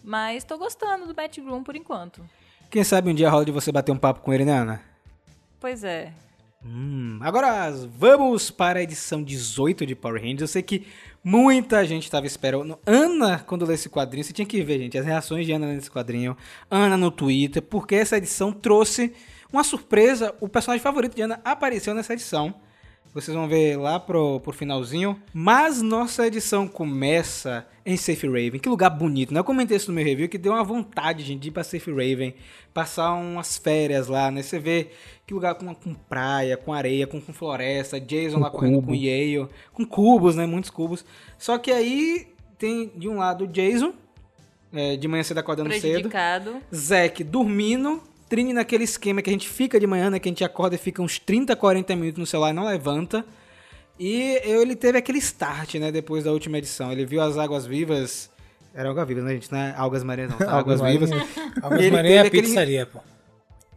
Mas tô gostando do Matt Groom por enquanto. Quem sabe um dia rola de você bater um papo com ele, né, Ana? Pois é. Hum, agora vamos para a edição 18 de Power Rangers. Eu sei que muita gente estava esperando. Ana, quando lê esse quadrinho, você tinha que ver, gente, as reações de Ana nesse quadrinho. Ana no Twitter, porque essa edição trouxe uma surpresa. O personagem favorito de Ana apareceu nessa edição. Vocês vão ver lá pro, pro finalzinho. Mas nossa edição começa em Safe Raven. Que lugar bonito, né? Eu comentei isso no meu review, que deu uma vontade, gente, de ir pra Safe Raven. Passar umas férias lá, né? Você vê que lugar com, com praia, com areia, com, com floresta. Jason lá correndo com Yale. Com cubos, né? Muitos cubos. Só que aí tem, de um lado, o Jason. é, de manhã cedo acordando cedo. Zack dormindo, Trini naquele esquema que a gente fica de manhã, né? Que a gente acorda e fica uns 30, 40 minutos no celular e não levanta. E eu- ele teve aquele start, né? Depois da última edição. Ele viu as águas vivas. Era água viva, né, gente? Não é algas marinhas, não. Tá? Águas Águas vivas. Ele maneiras é a aquele- pizzaria, pô.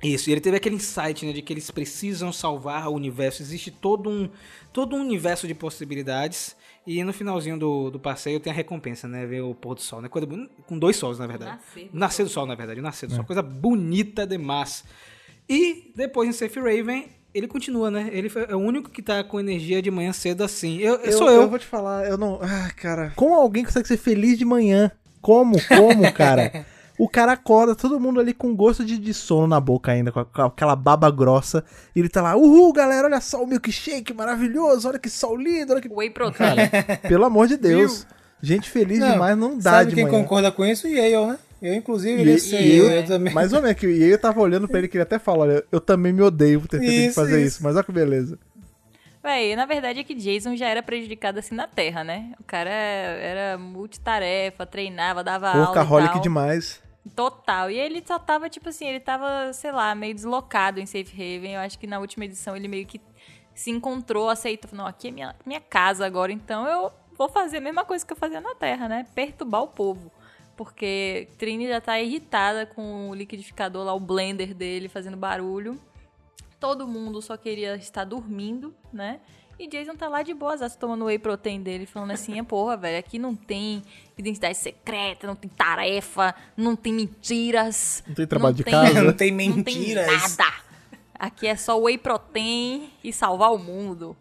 Isso, e ele teve aquele insight, né, de que eles precisam salvar o universo. Existe todo um, todo um universo de possibilidades. E no finalzinho do, do passeio tem a recompensa, né? Ver o pôr do sol, né? Coisa com dois sols, na verdade. Nascer do Nascer do sol, na verdade. Nascer do sol. Coisa bonita demais. E depois em Safe Raven, ele continua, né? Ele foi- é o único que tá com energia de manhã cedo assim. Eu, eu sou eu. Eu vou te falar, eu não. Ah, cara. Como alguém consegue ser feliz de manhã? Como? Como, cara? O cara acorda, todo mundo ali com gosto de, de sono na boca ainda, com, a- com aquela baba grossa. E ele tá lá, uhul, galera, olha só o milkshake maravilhoso, olha que sol lindo, olha que. Whey protein. Pelo amor de Deus. Gente feliz demais não dá Sabe de quem manhã. concorda com isso? Yale, né? Eu, inclusive, E, ele e sei, eu, eu também. mais ou menos, que e eu tava olhando pra ele que ele até fala, olha, eu também me odeio por ter feito Isso, fazer isso. isso. Mas olha que beleza. Véi, na verdade é que Jason já era prejudicado assim na Terra, né? O cara era multitarefa, treinava, dava aula e Workaholic tal. demais. Total. E ele só tava, tipo assim, ele tava, sei lá, meio deslocado em Safe Haven. Eu acho que na última edição ele meio que se encontrou, aceitou. Falou, não, aqui é minha, minha casa agora, então eu vou fazer a mesma coisa que eu fazia na Terra, né? Perturbar o povo. Porque Trini já tá irritada com o liquidificador lá, o blender dele fazendo barulho. todo mundo só queria estar dormindo, né? E Jason tá lá de boas, tomando whey protein dele, falando assim, é porra, velho, aqui não tem identidade secreta, não tem tarefa, não tem mentiras. Não tem trabalho de tem- casa. Não tem Não tem mentiras. nada. Aqui é só whey protein e salvar o mundo.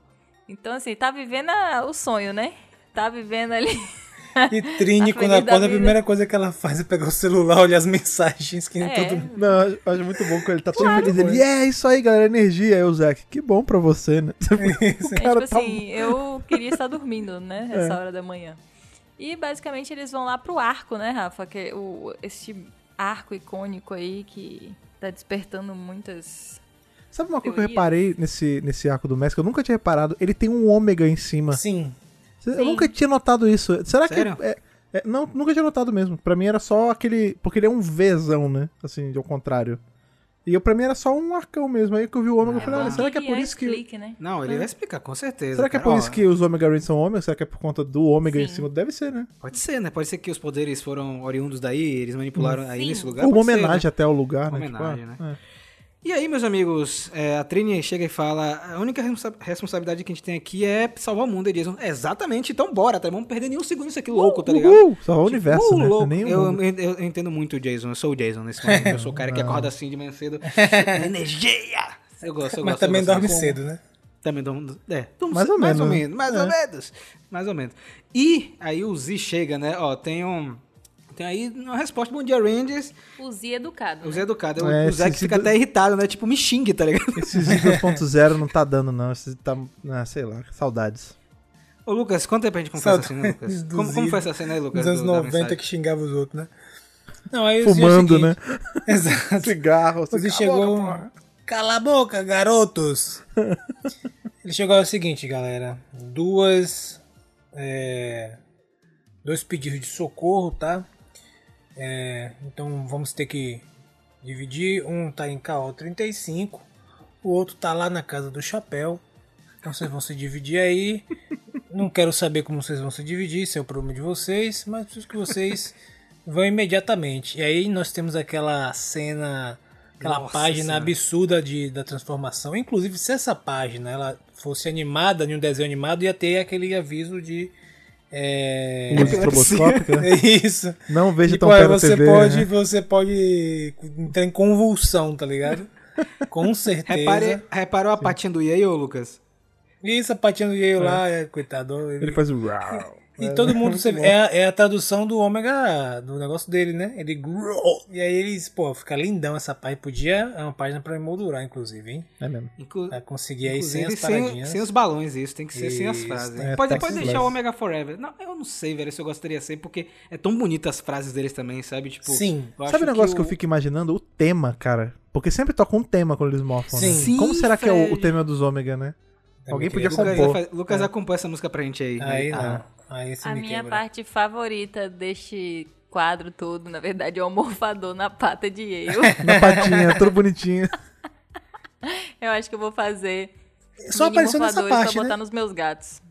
Então, assim, tá vivendo a- o sonho, né? Tá vivendo ali. E Trini, quando acorda, a primeira coisa que ela faz é pegar o celular, olhar as mensagens que nem É. todo mundo. Não, eu acho muito bom quando ele tá todo feliz. Ele, é isso aí, galera, energia. O Zack, que bom pra você, né? o É, cara tipo tá... assim, eu queria estar dormindo, né? Essa hora da manhã. E basicamente eles vão lá pro arco, né, Rafa? Que é o, esse arco icônico aí que tá despertando muitas. Sabe uma coisa que eu reparei nesse, nesse arco do Messi? que Eu nunca tinha reparado. Ele tem um ômega em cima. Sim. Eu Sim. nunca tinha notado isso. Será Sério? que. É, é- não, nunca tinha notado mesmo. Pra mim era só aquele. Porque ele é um Vzão, né? Assim, ao contrário. E eu, pra mim era só um arcão mesmo. Aí que eu vi o ômega, eu falei, olha, será que é por isso que. Né? Não, ele vai explicar, com certeza. Será que é por isso que os ômega Rangers são ômega? Será que é por conta do ômega em Sim. cima? Deve ser, né? Pode ser, né? Pode ser que os poderes foram oriundos daí, eles manipularam aí Sim. nesse lugar. Ou uma pode ser, né? homenagem até ao lugar, Uma né? homenagem, Tipo, né? é. E aí, meus amigos, é, a Trini chega e fala: a única responsa- responsabilidade que a gente tem aqui é salvar o mundo. Eles dizem: exatamente, então bora, tá? Vamos perder nenhum segundo isso aqui louco, tá ligado? Uhul! Salvar o Tipo, universo, uh, né? louco. Nem o eu, eu, eu entendo muito o Jason, eu sou o Jason nesse momento. Eu sou o cara que acorda assim de manhã cedo. Energia! Eu gosto, eu Mas gosto. eu também gosto. dorme Como- cedo, né? Também dorme. É, dorme Mais ou mais ou menos, né? menos. Mais É. ou menos. Mais ou menos. E aí o Z chega, né? Ó, tem um. Tem aí uma resposta Bom Dia Rangers. O Z educado. O né? Zé Educado. É, o Zé que fica do- até irritado, né? Tipo, me xingue, tá ligado? Esse Z 2.0 não tá dando, não. Esse tá. Ah, sei lá, saudades. Ô, Lucas, conta aí pra gente como foi essa cena, Lucas. Como, como foi essa cena aí, Lucas? Nos anos do- da 90 mensagem? que xingava os outros, né? Não, aí é Fumando, né? Exato. Cigarro, Você chegou. Cala a boca, garotos! Ele chegou ao seguinte, galera. Duas. é, dois pedidos de socorro, tá? É, então vamos ter que dividir. Um tá em KO 35, o outro tá lá na casa do chapéu. Então vocês vão se dividir aí. Não quero saber como vocês vão se dividir, isso é o problema de vocês, mas preciso que vocês vão imediatamente. E aí nós temos aquela cena, aquela Nossa página Senhora. absurda de, da transformação. Inclusive, se essa página ela fosse animada em um desenho animado, ia ter aquele aviso de. É, Luz estroboscópica. é isso. Não veja Tipo, tão aí perto você TV. pode, né? você pode entrar em convulsão, tá ligado? Com certeza. Repare, reparou a patinha do Yale, ô, Lucas? Isso, a patinha do Yale lá, é, coitado. Ele, Ele faz o. rau. E todo mundo você, é, a- é a tradução do ômega do negócio dele, né? Ele grow. E aí eles, pô, fica lindão essa página. Podia, é uma página pra emoldurar, inclusive, hein? É mesmo. Inclu Pra conseguir aí sem as paradinhas. sem os balões, isso. Tem que ser sem as Isso, frases. é, pode pode deixar o Omega Forever. Não, eu não sei, velho, se eu gostaria de ser, porque é tão bonita as frases deles também, sabe? Tipo, Sim. eu Sabe o negócio que, eu o- fico imaginando? O tema, cara. Porque sempre toca um tema quando eles morfam, né? Sim. Sim, Como será que é o, o tema dos ômega, né? Também Alguém podia. Lucas, compor. vai fa- Lucas acompanha essa música pra gente aí. Aí não. Ah, Aí você A me minha quebra. parte favorita deste quadro todo, na verdade, é o morfador na pata de Yale. Na patinha, tudo bonitinho. Eu acho que eu vou fazer. Só apareceu nessa morfadores parte, pra botar né? nos meus gatos.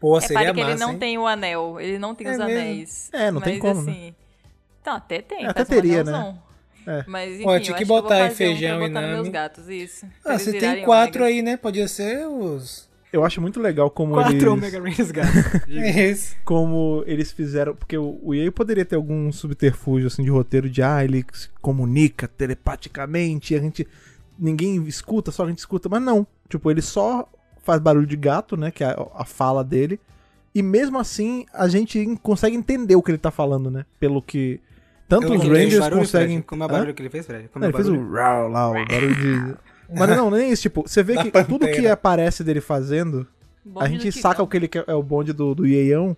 Pô, É seria para que massa, ele não hein? tem o anel. Ele não tem É os mesmo? anéis. É, não tem Mas, como, né? assim, Então, até tem. Até faz um teria, né? É. Mas enfim, Pô, eu tinha acho que eu vou botar em fazer um feijão pra e botar nos meus gatos, isso. Ah, você tem quatro ômega. aí, né? Podia ser os. Eu acho muito legal como Quatro eles... Omega Rangers, gato. Esse. como eles fizeram. Porque o, EA poderia ter algum subterfúgio assim de roteiro de ah, ele se comunica telepaticamente, e a gente. Ninguém escuta, só a gente escuta, mas não. Tipo, ele só faz barulho de gato, né? Que é a, a fala dele. E mesmo assim, a gente consegue entender o que ele tá falando, né? Pelo que. Tanto os é Rangers barulho, conseguem. Fred? Como é o Hã? barulho que ele fez, Fred? Como Não, é ele o fez barulho? o rau lá, o barulho de. Mas não, nem isso, tipo, você vê que tudo que pantera. aparece dele fazendo, Bonde a gente saca o que ele quer, é o bonde do, do Ieião.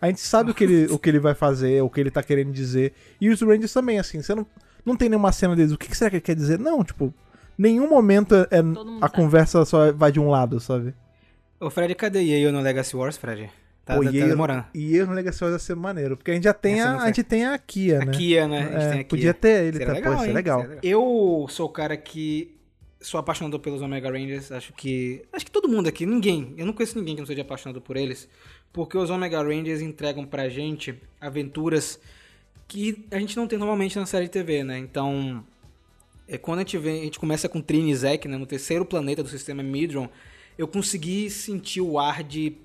A gente sabe o que, ele, o que ele vai fazer, o que ele tá querendo dizer. E os Rangers também, assim, você não, não tem nenhuma cena deles. O que, que será que ele quer dizer? Não, tipo, nenhum momento é, a sabe. conversa só vai de um lado, sabe? Ô, Fred, cadê Yale no Legacy Wars, Fred? Tá, Pô, tá, tá Yale- demorando. E eu no Legacy Wars ia ser maneiro. Porque a gente já tem Essa a, não a gente tem a Kia, né? A Kia, né? A gente É, tem a Kia. podia ter ele, Seria tá? Pô, isso é hein? legal. Eu sou o cara que sou apaixonado pelos Omega Rangers. Acho que. Acho que todo mundo aqui, ninguém. Eu não conheço ninguém que não seja apaixonado por eles. Porque os Omega Rangers entregam pra gente aventuras que a gente não tem normalmente na série de TV, né? Então. é, quando a gente, vem, a gente começa com Trinizek, né, no terceiro planeta do sistema Midron, eu consegui sentir o ar de,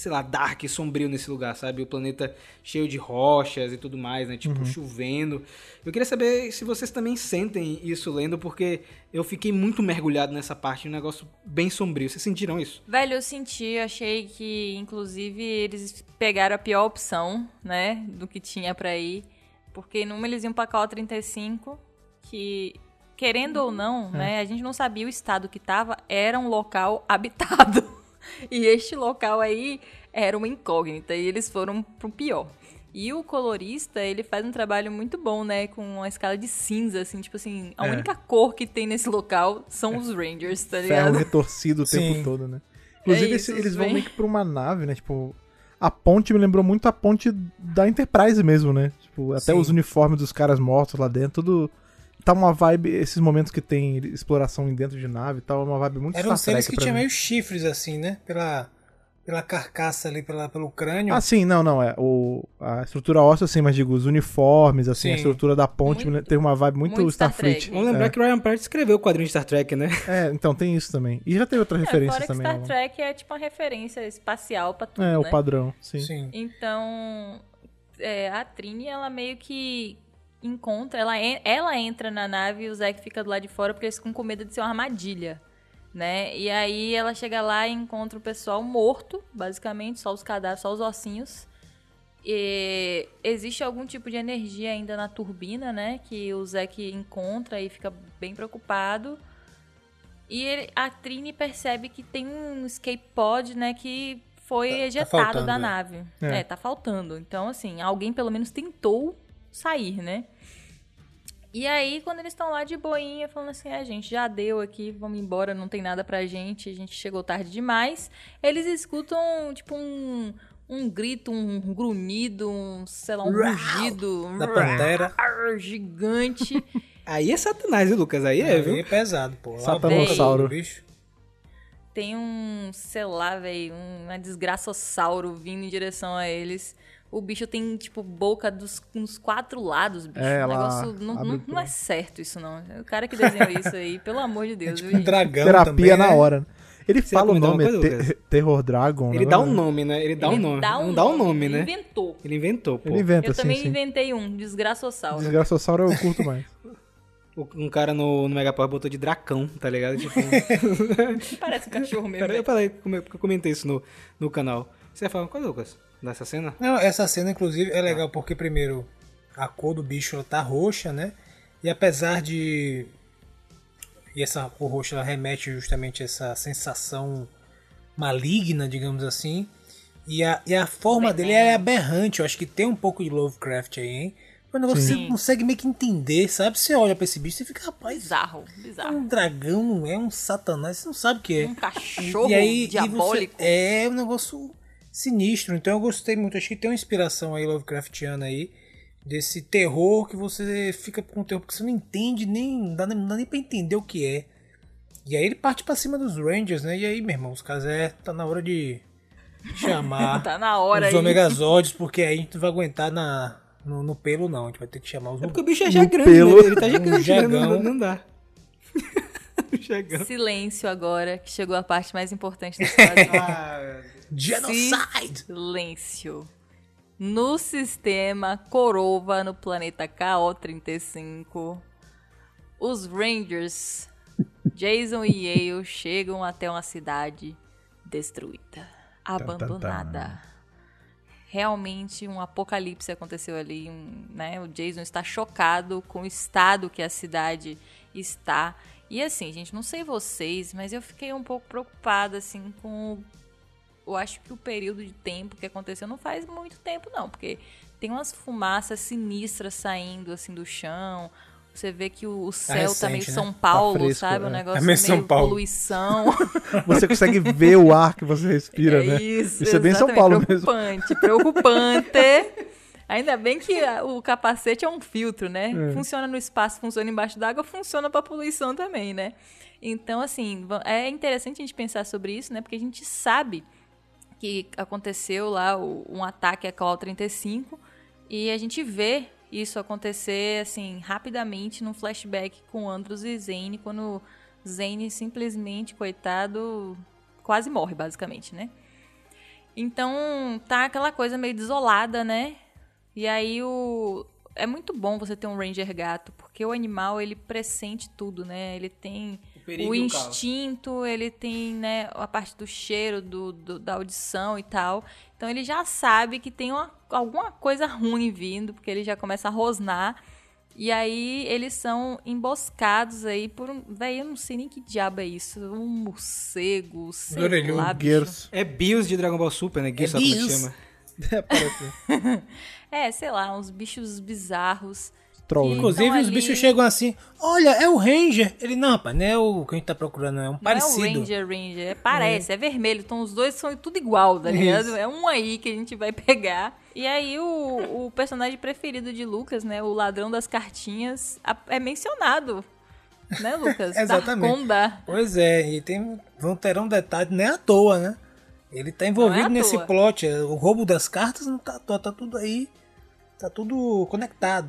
sei lá, dark, sombrio nesse lugar, sabe? O planeta cheio de rochas e tudo mais, né? Tipo, chovendo. Eu queria saber se vocês também sentem isso lendo, porque eu fiquei muito mergulhado nessa parte, um negócio bem sombrio. Vocês sentiram isso? Velho, eu senti, achei que, inclusive, eles pegaram a pior opção, né, do que tinha pra ir. Porque numa eles iam pra Cal 35, que, querendo ou não, né, a gente não sabia o estado que tava, era um local habitado. E este local aí era uma incógnita, e eles foram pro pior. E o colorista, ele faz um trabalho muito bom, né? Com uma escala de cinza, assim, tipo assim, a É. única cor que tem nesse local são os Rangers, tá Ferro ligado? retorcido o Sim. tempo todo, né? Inclusive, É isso, eles vão meio que pra uma nave, né? Tipo, a ponte me lembrou muito a ponte da Enterprise mesmo, né? Tipo, até Sim. os uniformes dos caras mortos lá dentro, tudo. Tá uma vibe, esses momentos que tem exploração dentro de nave e tal, é uma vibe muito Eram Star seres que pra tinham mim. meio chifres, assim, né? Pela, pela carcaça ali, pela, pelo crânio. Ah, sim, não, não, é. O, a estrutura óssea, assim, mas digo, os uniformes, assim, a Sim. estrutura da ponte Muito- me- tem uma vibe muito, muito Star Starfleet. Trek. Vamos lembrar que o Ryan Pratt escreveu o quadrinho de Star Trek, né? É, então tem isso também. E já teve outras É, referências que também. Star ao- Trek é tipo uma referência espacial pra tudo, É, né? o padrão, sim. Sim. Então, é, a Trini, ela meio que encontra, ela, ela entra na nave e o Zack fica do lado de fora porque eles ficam com medo de ser uma armadilha, né? E aí ela chega lá e encontra o pessoal morto, basicamente, só os cadáveres, só os ossinhos. E existe algum tipo de energia ainda na turbina, né? Que o Zack encontra e fica bem preocupado. E ele- a Trini percebe que tem um escape pod, né? Que foi Tá- tá ejetado faltando, da é. nave. É. É. tá faltando. Então, assim, alguém pelo menos tentou sair, né? E aí, quando eles estão lá de boinha, falando assim, a gente já deu aqui, vamos embora, não tem nada pra gente, a gente chegou tarde demais. Eles escutam, tipo, um, um grito, um grunhido, um, sei lá, um rugido. um Da pantera. Gigante. Aí é Satanás, viu, Lucas? Aí é, Aí viu? é pesado, pô. Satanossauro. bicho. tem um, sei lá, velho, uma desgraçossauro vindo em direção a eles. O bicho tem, tipo, boca dos, uns quatro lados, bicho. É, o negócio não, não, não é certo isso, não. O cara que desenhou isso aí, pelo amor de Deus, viu, Um gente? dragão Terapia também, na né? hora. Ele Você fala o nome, é coisa, Lucas? Terror Dragon. Ele né? dá um nome, né? Ele dá um Ele nome. dá um não dá um nome, ele né? inventou. Ele inventou, pô. Ele inventa, Eu sim, também sim. inventei um, desgraçossauro. Desgraçossauro eu curto mais. Um cara no, no Megapower botou de dracão, tá ligado? Tipo, Parece um cachorro mesmo. Pera, eu falei, eu- comentei isso no, no canal. Você ia falar uma coisa, Lucas? Dessa cena? Não, essa cena, inclusive, é legal porque, primeiro, a cor do bicho ela tá roxa, né? E apesar de. E essa cor roxa ela remete justamente a essa sensação maligna, digamos assim. E a, e a forma dele é aberrante. Eu acho que tem um pouco de Lovecraft aí, hein? O negócio você Sim. consegue meio que entender, sabe? Você olha pra esse bicho e fica, rapaz, Bizarro, é bizarro. um dragão, não é um satanás, você não sabe o que é. Um cachorro E aí, e diabólico. você- é um negócio sinistro. Então eu gostei muito. Acho que tem uma inspiração aí Lovecraftiana aí. Desse terror que você fica com terror, porque você não entende nem. Não dá, nem- não dá nem pra entender o que é. E aí ele parte pra cima dos Rangers, né? E aí, meu irmão, os caras é. Tá na hora de chamar Tá na hora os aí. Porque aí a gente não vai aguentar na, no, no pelo, não. A gente vai ter que chamar os É porque o bicho é já grande, pelo. né? Ele tá gigante, né? jagão. Não, não dá. Um. Silêncio agora, que chegou a parte mais importante da história. Ah, Genocide! Silêncio. No sistema Corova, no planeta KO-35, os Rangers, Jason e Yale, chegam até uma cidade destruída, abandonada. Realmente um apocalipse aconteceu ali, um, né? O Jason está chocado com o estado que a cidade está. E assim, gente, não sei vocês, mas eu fiquei um pouco preocupada assim com eu acho que o período de tempo que aconteceu não faz muito tempo, não, porque tem umas fumaças sinistras saindo assim do chão. Você vê que o o céu tá, recente, meio né? São Paulo, fresco, sabe? Um é. negócio Tá meio meio, São Paulo. poluição. Você consegue ver o ar que você respira, é né? isso, Isso é bem São Paulo mesmo. preocupante, preocupante. Ainda bem que o capacete é um filtro, né? É. Funciona no espaço, funciona embaixo d'água, funciona pra poluição também, né? Então, assim, é interessante a gente pensar sobre isso, né? Porque a gente sabe que aconteceu lá um ataque a Call 35 e a gente vê isso acontecer, assim, rapidamente num flashback com Andros e Zane, quando Zane simplesmente, coitado, quase morre, basicamente, né? Então, tá aquela coisa meio desolada, né? E aí o é muito bom você ter um ranger gato, porque o animal ele pressente tudo, né? Ele tem o o caos. instinto, ele tem, né, a parte do cheiro, do, do- da audição e tal. Então ele já sabe que tem uma- alguma coisa ruim vindo, porque ele já começa a rosnar. E aí eles são emboscados aí por um. Véi, eu não sei nem que diabo é isso. Um morcego, sei Orelhudo, lá, bicho. É Bios de Dragon Ball Super, né? Gears, É sabe como é que Bios. chama? É. É, sei lá, uns bichos bizarros. Troll. Inclusive, Então, os ali- bichos chegam assim: Olha, é o Ranger. Ele, não, rapaz, não é o que a gente tá procurando, é um Não parecido. é o Ranger Ranger, é, parece, é. vermelho. Então os dois são tudo igual, tá ligado? Isso. É um aí que a gente vai pegar. E aí o, o personagem preferido de Lucas, né? O ladrão das cartinhas, é mencionado. Né, Lucas? Exatamente. Darkonda. Pois é, e tem, vão terão detalhe, não é à toa, né? Ele tá envolvido é nesse toa. plot. é, O roubo das cartas não tá à toa, tá tudo aí. Tá tudo conectado.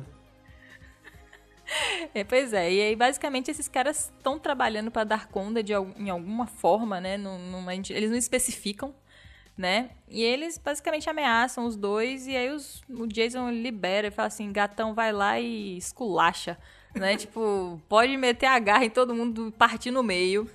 É, pois é, e aí basicamente esses caras estão trabalhando para dar conta de, em alguma forma, né? Não, não- a gente- eles não especificam, né? E eles basicamente ameaçam os dois e aí os- o Jason libera e fala assim, gatão vai lá e esculacha, né? tipo, pode meter a garra em todo mundo, partir no meio.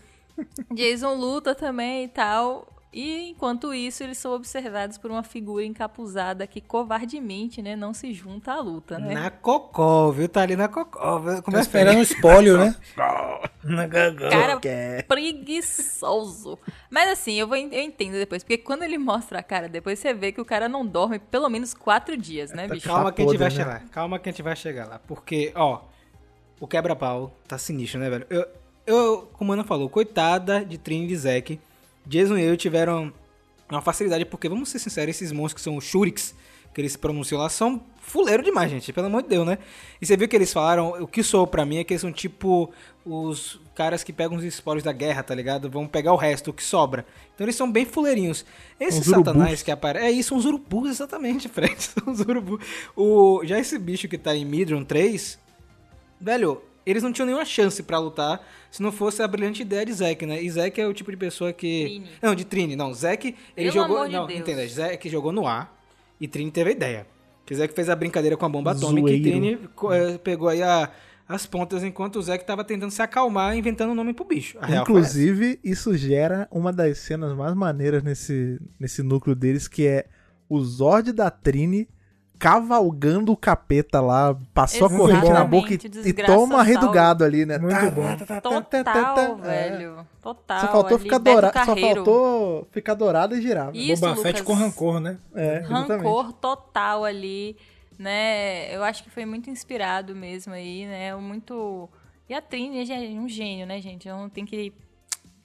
Jason luta também e tal. E enquanto isso, eles são observados por uma figura encapuzada que covardemente, né, não se junta à luta, né? Na cocó, viu? Tá ali na cocó. viu? Tô Como é esperando o espólio, né? Na. Cara preguiçoso. Mas assim, eu, vou, eu entendo depois. Porque quando ele mostra a cara, depois você vê que o cara não dorme pelo menos quatro dias, né, bicho? Calma Tá que a gente vai né? chegar lá. Calma que a gente vai chegar lá. Porque, ó, o quebra-pau tá sinistro, né, velho? Eu, eu, como a Ana falou, coitada de Trini e de Zack. Jason e eu tiveram uma facilidade, porque, vamos ser sinceros, esses monstros que são os Shuriks, que eles pronunciam lá, são fuleiro demais, gente. Pelo amor de Deus, né? E você viu que eles falaram, o que soou pra mim é que eles são tipo os caras que pegam os espólios da guerra, tá ligado? Vão pegar o resto, o que sobra. Então eles são bem fuleirinhos. Esse Uns urubus. satanás que aparece. É isso, uns urubus, exatamente, Fred. São uns urubus. O... Já esse bicho que tá em Midron 3, velho, eles não tinham nenhuma chance pra lutar se não fosse a brilhante ideia de Zack, né? E Zack é o tipo de pessoa que. Trini. Não, de Trini, não. Zack, ele Pelo jogou. amor de não, Deus. entenda. Zack jogou no ar e Trini teve a ideia. Que Zack fez a brincadeira com a bomba atômica e Trini eh, pegou aí a- as pontas enquanto o Zack tava tentando se acalmar inventando um nome pro bicho. Inclusive, isso gera uma das cenas mais maneiras nesse, nesse núcleo deles, que é o Zord da Trini cavalgando o capeta lá, passou a corrente na boca e, Exatamente, e toma redugado ali, né? Muito Tá, bom. tá, tá, tá, Total, tá. É. velho. Total. Só faltou ali, ficar dourado, só faltou ficar dourado e girar. Isso, Boba Fett Lucas. com rancor, né? É, exatamente. rancor total ali, né? Eu acho que foi muito inspirado mesmo aí, né? Muito. E a Trini é um gênio, né, gente? Eu não tenho que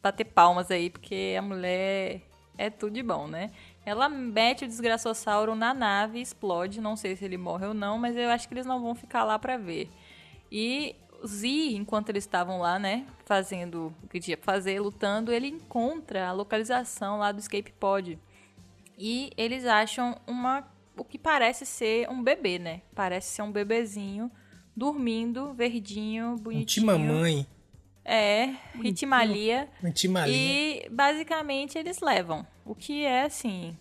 bater palmas aí, porque a mulher é tudo de bom, né? Ela mete o desgraçossauro na nave e explode. Não sei se ele morre ou não, mas eu acho que eles não vão ficar lá pra ver. E o Z, enquanto eles estavam lá, né, fazendo o que tinha pra fazer, lutando, ele encontra a localização lá do escape pod. E eles acham uma o que parece ser um bebê, né? Parece ser um bebezinho dormindo, verdinho, Um bonitinho. mamãe. É, ritmalia. Um timalinha. E basicamente eles levam. O que é assim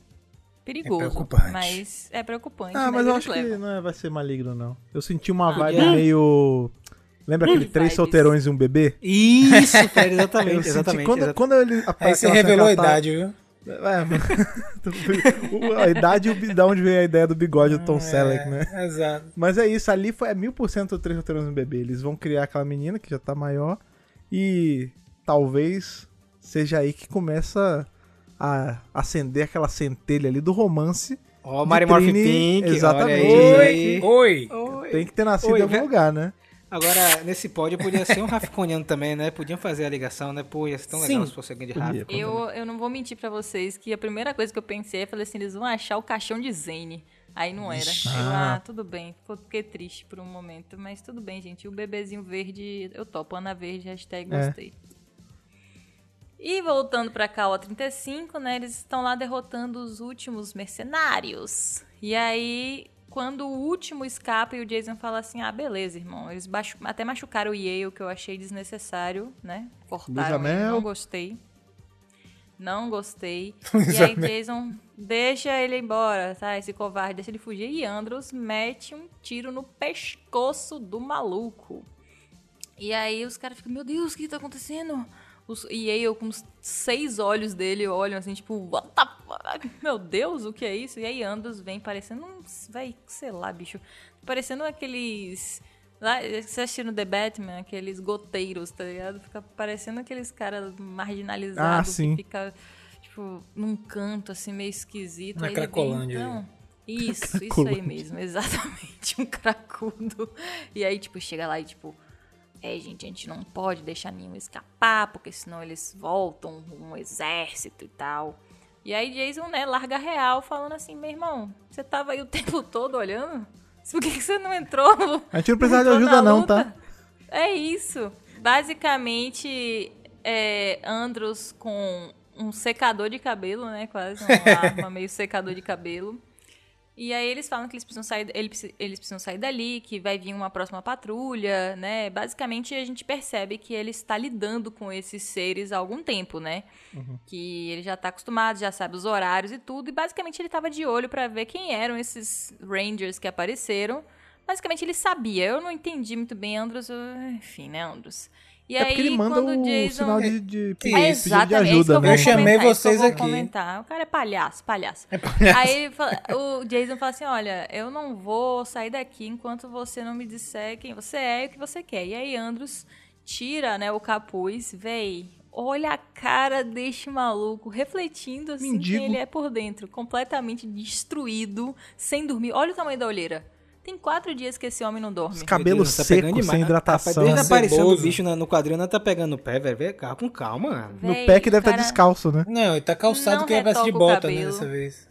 perigoso, É preocupante. mas é preocupante. Ah, mas, mas eu acho que levam. não é- vai ser maligno, não. Eu senti uma Ah, vibe yeah. meio. Lembra aquele Que Três. Solteirões e um Bebê? Isso, Eu exatamente, senti exatamente. quando, exatamente. quando ele. Aí você revelou a que idade, viu? É, a idade e da onde veio a ideia do bigode do Tom Selleck, né? É, Exato. Mas é isso, ali foi, é mil por cento três solteiros no bebê. Eles vão criar aquela menina que já tá maior e talvez seja aí que começa a acender aquela centelha ali do romance. Ó, de Mary Morphin Trini, Pink, exatamente. olha aí. Oi! Oi. Tem que ter nascido Oi, em algum ve- lugar, né? Agora, nesse pódio podia ser um Rafconiano também, né? Podiam fazer a ligação, né? Pô, ia ser tão legal Sim. se fosse alguém de. Rafa. Eu, eu não vou mentir pra vocês que a primeira coisa que eu pensei, eu falei assim, eles vão achar o caixão de Zane. Aí não era. Eu, Ah. ah, tudo bem. Fiquei triste por um momento, mas tudo bem, gente. O bebezinho verde, eu topo. Ana Verde, hashtag É. gostei. E voltando pra cá, o 35, né? Eles estão lá derrotando os últimos mercenários. E aí quando o último escapa e o Jason fala assim: ah, beleza, irmão. Eles machu- até machucaram o Yale, que eu achei desnecessário, né? Cortaram não gostei. Não gostei. e aí Jason deixa ele embora, tá? Esse covarde, deixa ele fugir. E Andros mete um tiro no pescoço do maluco. E aí os caras ficam, meu Deus, o que tá acontecendo? Os, e aí eu com os seis olhos dele olham assim, tipo, what the fuck? Meu Deus, o que é isso? E aí Andros vem parecendo um, vai, sei lá, bicho, parecendo aqueles... Lá, você assistindo The Batman, aqueles goteiros, tá ligado? Fica parecendo aqueles caras marginalizados Ah, sim. que fica, tipo, num canto, assim, meio esquisito. Na Aí ele vem, Cracolândia. então, isso, isso aí Cracolândia. mesmo, exatamente, um cracudo. E aí, tipo, chega lá e, tipo, é, gente, a gente não pode deixar nenhum escapar, porque senão eles voltam, um exército e tal. E aí Jason, né, larga real, falando assim, meu irmão, você tava aí o tempo todo olhando? Por que, que você não entrou? A gente não precisa de ajuda não, tá? É isso. Basicamente, é, Andros com um secador de cabelo, né? Quase uma arma meio secador de cabelo. E aí eles falam que eles precisam sair, eles, eles precisam sair dali, que vai vir uma próxima patrulha, né? Basicamente a gente percebe que ele está lidando com esses seres há algum tempo, né? Que ele já está acostumado, já sabe os horários e tudo. E basicamente ele estava de olho para ver quem eram esses Rangers que apareceram. Basicamente ele sabia. Eu não entendi muito bem, Andros. Enfim, né, Andros? E É porque ele manda quando o Jason... sinal de, de pedido de é que ajuda, eu né? Eu chamei comentar, eu vocês aqui. comentar. O cara é palhaço, palhaço. É palhaço. Aí o Jason fala assim: Olha, eu não vou sair daqui enquanto você não me disser quem você é e o que você quer. E aí Andros tira né, o capuz, véi. Olha a cara deste maluco, refletindo assim Mendigo. quem ele é por dentro, completamente destruído, sem dormir. Olha o tamanho da olheira. Tem quatro dias que esse homem não dorme. Os cabelos tá secos, sem hidratação. Desde a aparição do Ceboso. bicho na- no quadrinho, ela tá pegando o pé, velho. Vê, calma, com calma, mano. No Véi, pé que deve estar cara descalço, né? Não, ele tá calçado Não que ele vai de bota, né, dessa vez.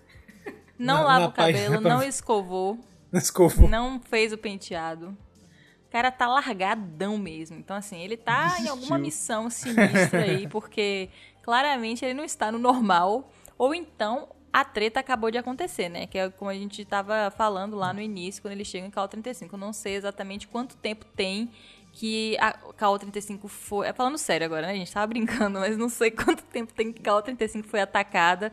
Não Na- lava na o cabelo, página- não escovou. Desculpa. não fez o penteado. O cara tá largadão mesmo. Então, assim, ele tá em alguma Desistiu. missão sinistra aí, porque claramente ele não está no normal. Ou então a treta acabou de acontecer, né? Que é como a gente tava falando lá no início, quando ele chega em KO35. Eu não sei exatamente quanto tempo tem que a KO35 foi. É falando sério agora, né? A gente tava brincando, mas não sei quanto tempo tem que KO35 foi atacada.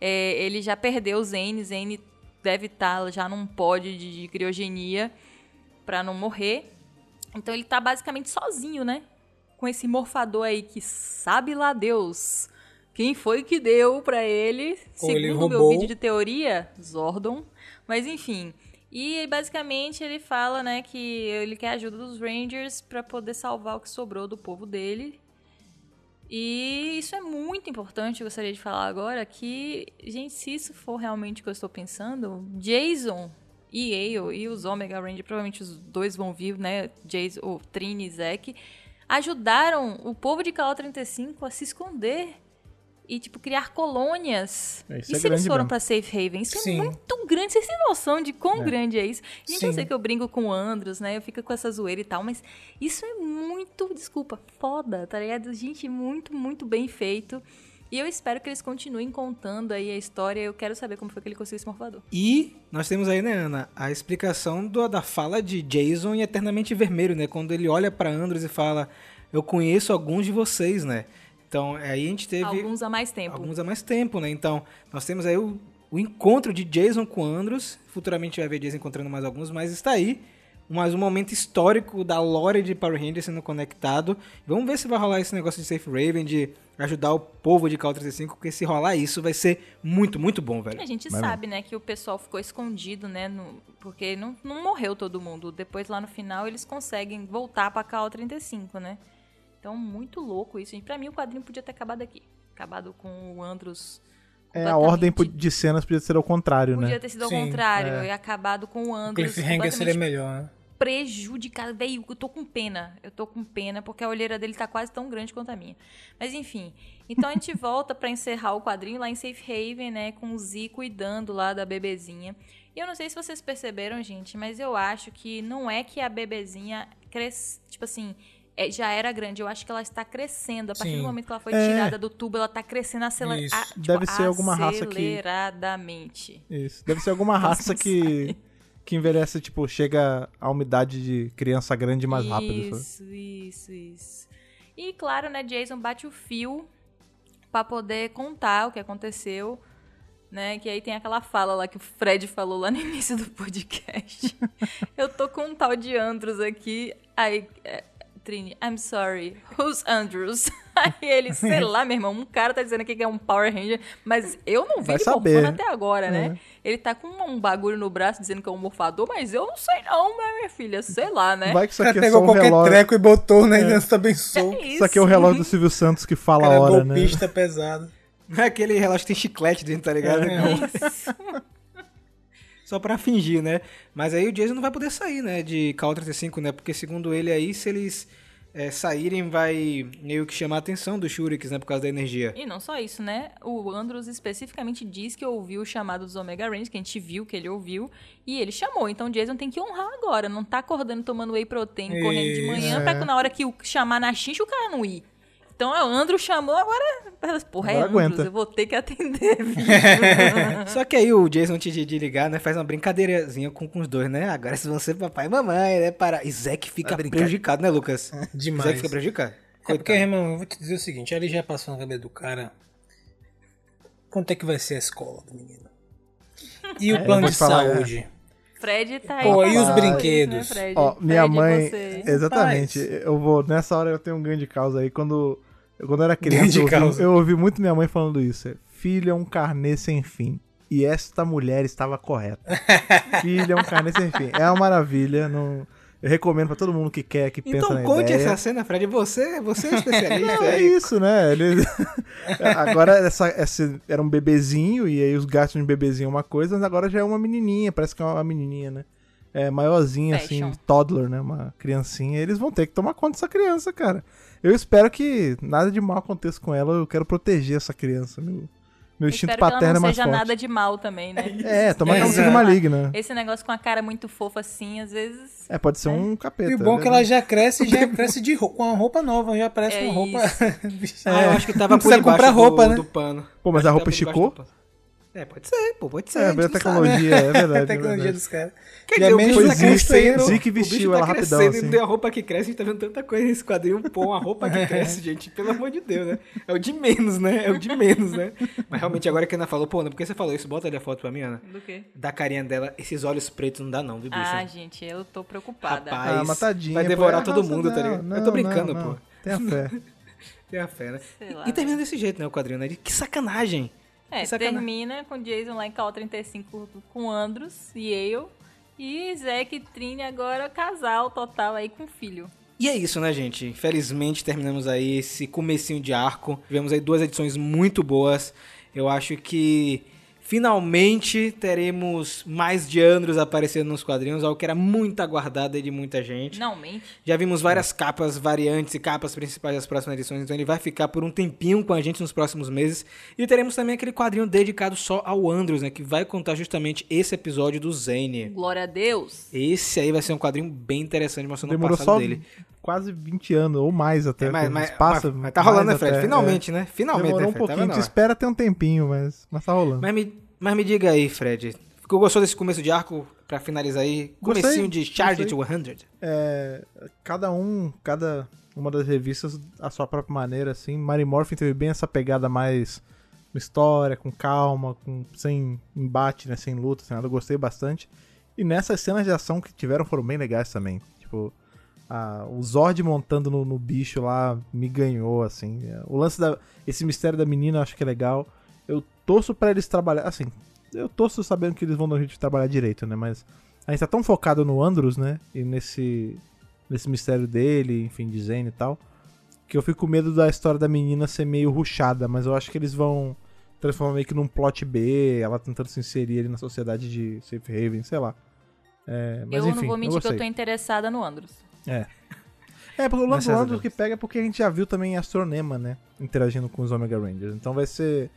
É, ele já perdeu Zane. Zane deve estar já num pod de, de criogenia pra não morrer. Então ele tá basicamente sozinho, né? Com esse morfador aí que sabe lá Deus. Quem foi que deu pra ele? Ou ele Segundo o meu vídeo de teoria, Zordon. Mas enfim. E basicamente ele fala, né, que ele quer a ajuda dos Rangers pra poder salvar o que sobrou do povo dele. E isso é muito importante, eu gostaria de falar agora que, gente, se isso for realmente o que eu estou pensando, Jason e Yale e os Omega Ranger, provavelmente os dois vão vir, né? Jason, o Trini e Zack, ajudaram o povo de KO-35 a se esconder e, tipo, criar colônias. É, isso e é se eles foram pra Safe Haven? Isso Sim. é muito grande. Vocês têm noção de quão É. grande é isso? Gente, eu Sim. sei que eu brinco com o Andros, né? Eu fico com essa zoeira e tal, mas isso é muito, desculpa, foda, tá ligado? Gente, muito, muito bem feito. E eu espero que eles continuem contando aí a história. Eu quero saber como foi que ele conseguiu esse morfador. E nós temos aí, né, Ana, a explicação do- da fala de Jason em Eternamente Vermelho, né? Quando ele olha pra Andros e fala, eu conheço alguns de vocês, né? Então, aí a gente teve Alguns há mais tempo. alguns há mais tempo, né? Então, nós temos aí o, o encontro de Jason com Andros. Futuramente vai ver Jason encontrando mais alguns, mas está aí. Mais um momento histórico da lore de Power Rangers sendo conectado. Vamos ver se vai rolar esse negócio de Safe Raven, de ajudar o povo de KO35, porque se rolar isso vai ser muito, muito bom, velho. A gente Vai sabe, né, que o pessoal ficou escondido, né, no- porque não, não morreu todo mundo. Depois, lá no final, eles conseguem voltar pra KO35, né? Então, muito louco isso. gente. Pra mim, o quadrinho podia ter acabado aqui. Acabado com o Andros... É, a ordem de cenas podia ser ao contrário, Podia né? ter sido ao Sim, contrário. é. E acabado com o O Andros cliffhanger seria melhor, né? prejudicado. Véi, eu tô com pena. Eu tô com pena porque a olheira dele tá quase tão grande quanto a minha. Mas enfim. Então a gente volta pra encerrar o quadrinho lá em Safe Haven, né? Com o Z cuidando lá da bebezinha. E eu não sei se vocês perceberam, gente, mas eu acho que não é que a bebezinha cresce. Tipo assim. É, já era grande, eu acho que ela está crescendo. A partir Sim. do momento que ela foi É. tirada do tubo, ela tá crescendo aceler... Isso. a- tipo, Deve ser alguma raça que- aceleradamente. Isso. Deve ser alguma raça que, que envelhece, tipo, chega a umidade de criança grande mais rápido. sabe? Isso, isso, isso. E claro, né, Jason bate o fio pra poder contar o que aconteceu, né? Que aí tem aquela fala lá que o Fred falou lá no início do podcast. Eu tô com um tal de Andros aqui. Aí, é, Trini, I'm sorry, who's Andrews? Aí ele, sei lá, meu irmão, um cara tá dizendo aqui que é um Power Ranger, mas eu não vi Vai ele até agora, né? Ele tá com um bagulho no braço dizendo que é um morfador, mas eu não sei não, né, minha filha? Sei lá, né? Vai que isso aqui é só pegou um qualquer relógio. treco e botou, né? E Deus te abençoe. É Isso aqui é o relógio do Silvio Santos que fala cara a hora, né? golpista pesado. Não é aquele relógio que tem chiclete dentro, tá ligado? Isso. Só pra fingir, né? Mas aí o Jason não vai poder sair, né? De KO-35, né? Porque segundo ele aí, se eles é, saírem, vai meio que chamar a atenção dos Shurikens, né? Por causa da energia. E não só isso, né? O Andros especificamente diz que ouviu o chamado dos Omega Rangers, que a gente viu que ele ouviu, e ele chamou. Então o Jason tem que honrar agora. Não tá acordando tomando whey protein, correndo de manhã, Isso. pra que na hora que o chamar na xincha o cara não ir. Então o Andros chamou, agora. Porra, é Agora aguenta. eu vou ter que atender. Só que aí o Jason, antes de, ligar, né? Faz uma brincadeirazinha com, com os dois, né? Agora vocês vão ser papai e mamãe, né? Para... E Zack fica prejudicado, né, Lucas? Demais. Zack fica prejudicado. É porque, irmão, eu vou te dizer o seguinte, ali já passou na cabeça do cara. Quanto é que vai ser a escola do menino? E o É, plano de te falar, saúde? Fred tá aí. Pô, e os brinquedos? Né, Fred? Ó, minha Fred, mãe. você. Exatamente. Rapaz. Eu vou. Nessa hora eu tenho um ganho de causa aí. Quando eu, quando eu era criança, eu ouvi, eu ouvi muito minha mãe falando isso. é, Filho é um carnê sem fim. E esta mulher estava correta. Filho é um carnê sem fim. É uma maravilha. Não... Eu recomendo pra todo mundo que quer, que pensa Então na conte ideia. essa cena, Fred. Você, você é especialista Não, é aí. isso, né? Ele... agora essa, essa era um bebezinho, e aí os gastos de bebezinho é uma coisa, mas agora já é uma menininha, parece que é uma menininha, né? É maiorzinha, Fashion. assim, toddler, né? Uma criancinha. Eles vão ter que tomar conta dessa criança, cara. Eu espero que nada de mal aconteça com ela, eu quero proteger essa criança. Meu, meu Eu instinto espero que ela paterno é não mais seja forte. nada de mal também, né? É, tomar que ela não seja maligna. Esse negócio com a cara muito fofa assim, às vezes. É, pode ser um capeta. E o bom é que ela já cresce, já cresce de roupa, com uma roupa nova, já parece É uma roupa. Ah, eu acho que tava Não por precisa debaixo comprar do, roupa, né? do pano. Pô, mas Acho a que roupa esticou? É, pode ser, pô, pode ser. É, a gente veio a não sabe. tecnologia, é verdade. a é tecnologia verdade. dos caras. Quer E é dizer, o bicho tá crescendo, Zic o bicho vestiu tá ela rapidão, crescendo, assim. e deu a roupa que cresce, a gente tá vendo tanta coisa nesse quadrinho, pô, a roupa que cresce, gente, pelo amor de Deus, né? É o de menos, né? É o de menos, né? Mas realmente, agora que a Ana falou, pô, Ana, por que você falou isso? Bota ali a foto pra mim, Ana. Do quê? Da carinha dela, esses olhos pretos não dá não, viu, bicho? Ah, gente, eu tô preocupada. Rapaz. Ah, mas tadinha. Vai devorar é todo mundo, tá dela. ligado? Eu Não, tô brincando, não, pô. não. Tenha fé. Tem a fé, né? Sei lá, E termina desse jeito, né, o quadrinho, né? Que sacanagem. É, termina com Jason lá em KO35 com Andros e Yale. E Zack e Trini agora casal total aí com filho. E é isso, né, gente? Infelizmente terminamos aí esse comecinho de arco. Tivemos aí duas edições muito boas. Eu acho que finalmente teremos mais de Andros aparecendo nos quadrinhos, algo que era muito aguardado aí de muita gente. Finalmente. Já vimos várias capas variantes e capas principais das próximas edições, então ele vai ficar por um tempinho com a gente nos próximos meses. E teremos também aquele quadrinho dedicado só ao Andros, né, que vai contar justamente esse episódio do Zane. Glória a Deus. Esse aí vai ser um quadrinho bem interessante mostrando Demorou o passado só dele. Quase 20 anos, ou mais até. É, mas, mas, passa, mas- mas tá rolando, né, Fred? até, Finalmente, né? é. Finalmente, Demorou né, um Fred? pouquinho, na gente hora. espera ter um tempinho, mas, mas tá rolando. Mas me, mas me diga aí, Fred. Ficou gostou desse começo de arco pra finalizar aí? Gostei, Comecinho de Charge to 100. É, cada um, cada uma das revistas, a sua própria maneira, assim. Mary Morphin teve bem essa pegada mais uma história, com calma, com, sem embate, né, sem luta, sem nada. Eu gostei bastante. E nessas cenas de ação que tiveram foram bem legais também. Tipo, a- o Zord montando no, no bicho lá me ganhou, assim. O lance da. Esse mistério da menina eu acho que é legal. Eu torço pra eles trabalhar. Assim, eu torço sabendo que eles vão dar um jeito de trabalhar direito, né? Mas a gente tá tão focado no Andros, né? E nesse, nesse mistério dele, enfim, de Zane e tal. Que eu fico com medo da história da menina ser meio ruchada, mas eu acho que eles vão transformar meio que num plot B, ela tentando se inserir ali na sociedade de Safe Haven, sei lá. É, mas eu enfim, não vou mentir eu que eu tô interessada no Andros. É. É, porque o lance do Nessas Andros que pega é porque a gente já viu também Astronema, né? Interagindo com os Omega Rangers. Então vai ser.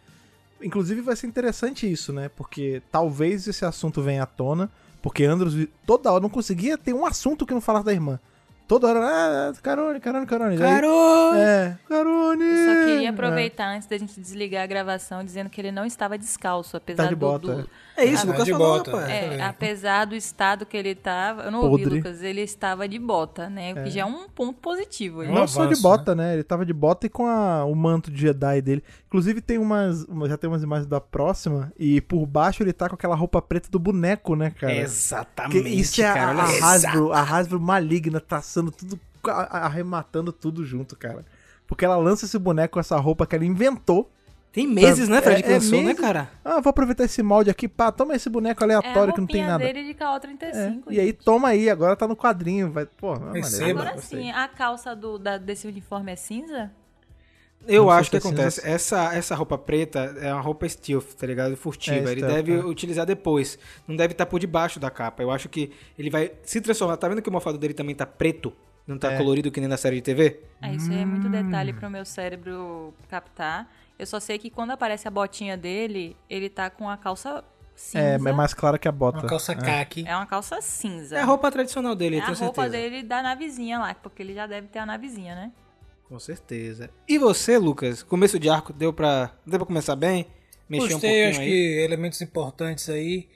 Inclusive vai ser interessante isso, né? Porque talvez esse assunto venha à tona. Porque Andros toda hora não conseguia ter um assunto que não falasse da irmã. toda hora, ah, Carone, Carone, Carone. Aí- Carone! É, Carone. Eu só queria É. aproveitar antes da gente desligar a gravação dizendo que ele não estava descalço, apesar Tá de do- bota, do, É isso, Ah, Lucas de falou, bota. rapaz. É. É, apesar do estado que ele tava, eu não ouvi, Podre. Lucas, ele estava de bota, né? O que já é um ponto positivo. Um Não só de avanço, bota, né? Ele tava de bota e com a- o manto de Jedi dele. Inclusive tem umas, uma- já tem umas imagens da próxima e por baixo ele tá com aquela roupa preta do boneco, né, cara? Que Exatamente, isso é a, cara. a olha Hasbro, a Hasbro maligna, traçando tudo, a- arrematando tudo junto, cara. Porque ela lança esse boneco com essa roupa que ela inventou. Tem meses, né, Fred, É- que é lançou, né, meses. cara? Ah, vou aproveitar esse molde aqui, pá, toma esse boneco É a aleatório que não tem nada. dele de É, KO35. e aí, toma aí, agora tá no quadrinho, vai, pô, é maneiro. Receba. Agora sim, a calça do, da- desse uniforme é cinza? Eu Não acho que é acontece. cinza. Essa, essa roupa preta é uma roupa stealth, tá ligado? Furtiva. É, ele stealth, deve é. utilizar depois. Não deve estar por debaixo da capa. Eu acho que ele vai se transformar. Tá vendo que o mofado dele também tá preto? Não tá É. colorido que nem na série de TV? Ah, isso aí é muito Hum. detalhe pro meu cérebro captar. Eu só sei que quando aparece a botinha dele, ele tá com a calça cinza. É, é mais clara que a bota. Uma calça É. caque. É uma calça cinza. É a roupa tradicional dele, É eu a tenho roupa certeza. dele da navezinha lá, porque ele já deve ter a navezinha, né? Com certeza. E você, Lucas? Começo de arco deu pra, deu pra começar bem? Mexer um Gostei, pouquinho acho aí? que elementos importantes aí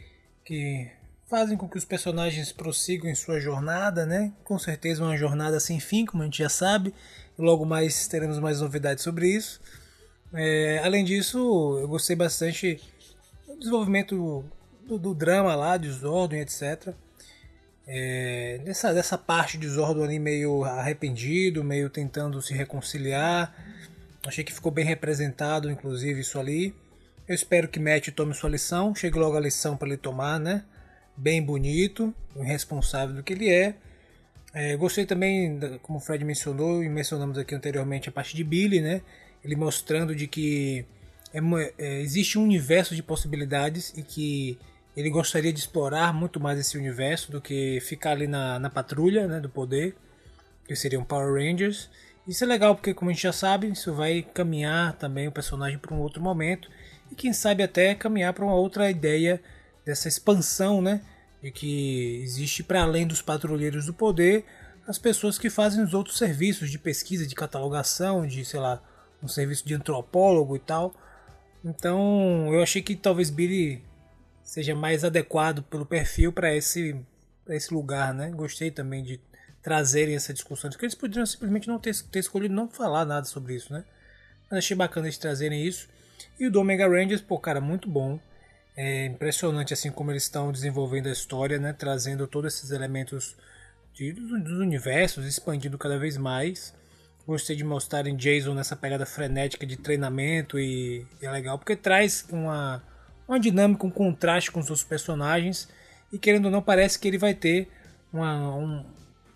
que fazem com que os personagens prossigam em sua jornada, né? Com certeza uma jornada sem fim, como a gente já sabe. E logo mais teremos mais novidades sobre isso. É, além disso, eu gostei bastante do desenvolvimento do, do drama lá, de Zordon etc. É, dessa, dessa parte de Zordon ali meio arrependido, meio tentando se reconciliar. Achei que ficou bem representado, inclusive, isso ali. Eu espero que Matt tome sua lição. Chegue logo a lição para ele tomar, né? Bem bonito, o responsável do que ele é. É, gostei também, como o Fred mencionou e mencionamos aqui anteriormente, a parte de Billy, né? Ele mostrando de que é é, existe um universo de possibilidades e que ele gostaria de explorar muito mais esse universo do que ficar ali na, na patrulha né, do poder, que seriam Power Rangers. Isso é legal porque, como a gente já sabe, isso vai caminhar também o personagem para um outro momento e quem sabe até caminhar para uma outra ideia dessa expansão, né? De que existe para além dos patrulheiros do poder as pessoas que fazem os outros serviços de pesquisa, de catalogação, de sei lá, um serviço de antropólogo e tal. Então eu achei que talvez Billy seja mais adequado pelo perfil para esse, esse lugar, né? Gostei também de trazerem essa discussão, porque eles poderiam simplesmente não ter, ter escolhido não falar nada sobre isso, né? Mas achei bacana eles trazerem isso. E o do Omega Rangers, pô, cara, muito bom. É impressionante assim como eles estão desenvolvendo a história, né? Trazendo todos esses elementos de, dos universos, expandindo cada vez mais. Gostei de mostrarem Jason nessa pegada frenética de treinamento e, e é legal porque traz uma, uma dinâmica, um contraste com os outros personagens e querendo ou não parece que ele vai ter uma, um,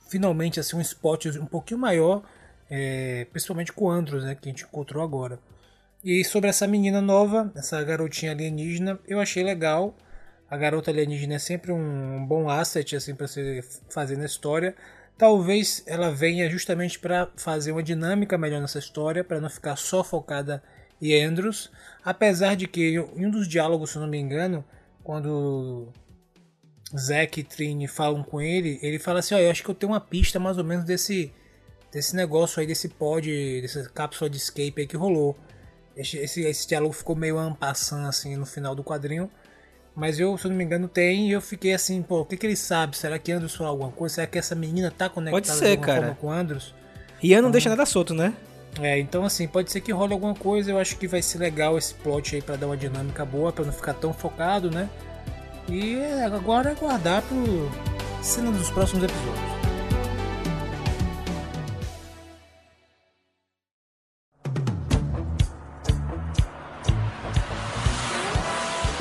finalmente assim um spot um pouquinho maior, é, principalmente com o Andros, né, que a gente encontrou agora. E sobre essa menina nova, essa garotinha alienígena, eu achei legal. A garota alienígena é sempre um bom asset assim para você fazer na história. Talvez ela venha justamente para fazer uma dinâmica melhor nessa história, para não ficar só focada em Andros. Apesar de que em um dos diálogos, se não me engano, quando Zack e Trini falam com ele, ele fala assim: ó, eu acho que eu tenho uma pista mais ou menos desse desse negócio aí, desse pod, dessa cápsula de escape aí que rolou. Esse, esse, esse diálogo ficou meio ampassando assim no final do quadrinho. Mas eu, se eu não me engano, tem. E eu fiquei assim, pô, o que, que ele sabe? Será que Andros falou alguma coisa? Será que essa menina tá conectada Pode ser, de alguma cara. forma com Andros? Rian não deixa nada solto, né? É, então assim, pode ser que role alguma coisa. Eu acho que vai ser legal esse plot aí pra dar uma dinâmica boa, pra não ficar tão focado, né? E é, agora aguardar pro cena dos próximos episódios.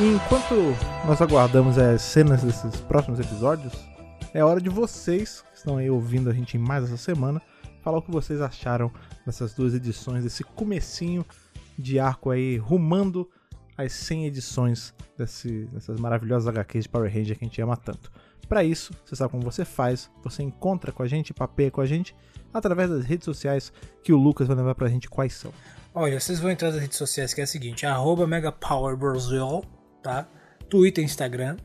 E enquanto nós aguardamos as cenas desses próximos episódios, é hora de vocês, que estão aí ouvindo a gente em mais essa semana, falar o que vocês acharam dessas duas edições, desse comecinho de arco aí, rumando as 100 edições desse- dessas maravilhosas HQs de Power Ranger que a gente ama tanto. Para isso, você sabe como você faz, você encontra com a gente, papeia com a gente, através das redes sociais que o Lucas vai levar pra gente quais são. Olha, vocês vão entrar nas redes sociais que é a seguinte, arroba MegaPowerBrasil, tá? Twitter, Instagram.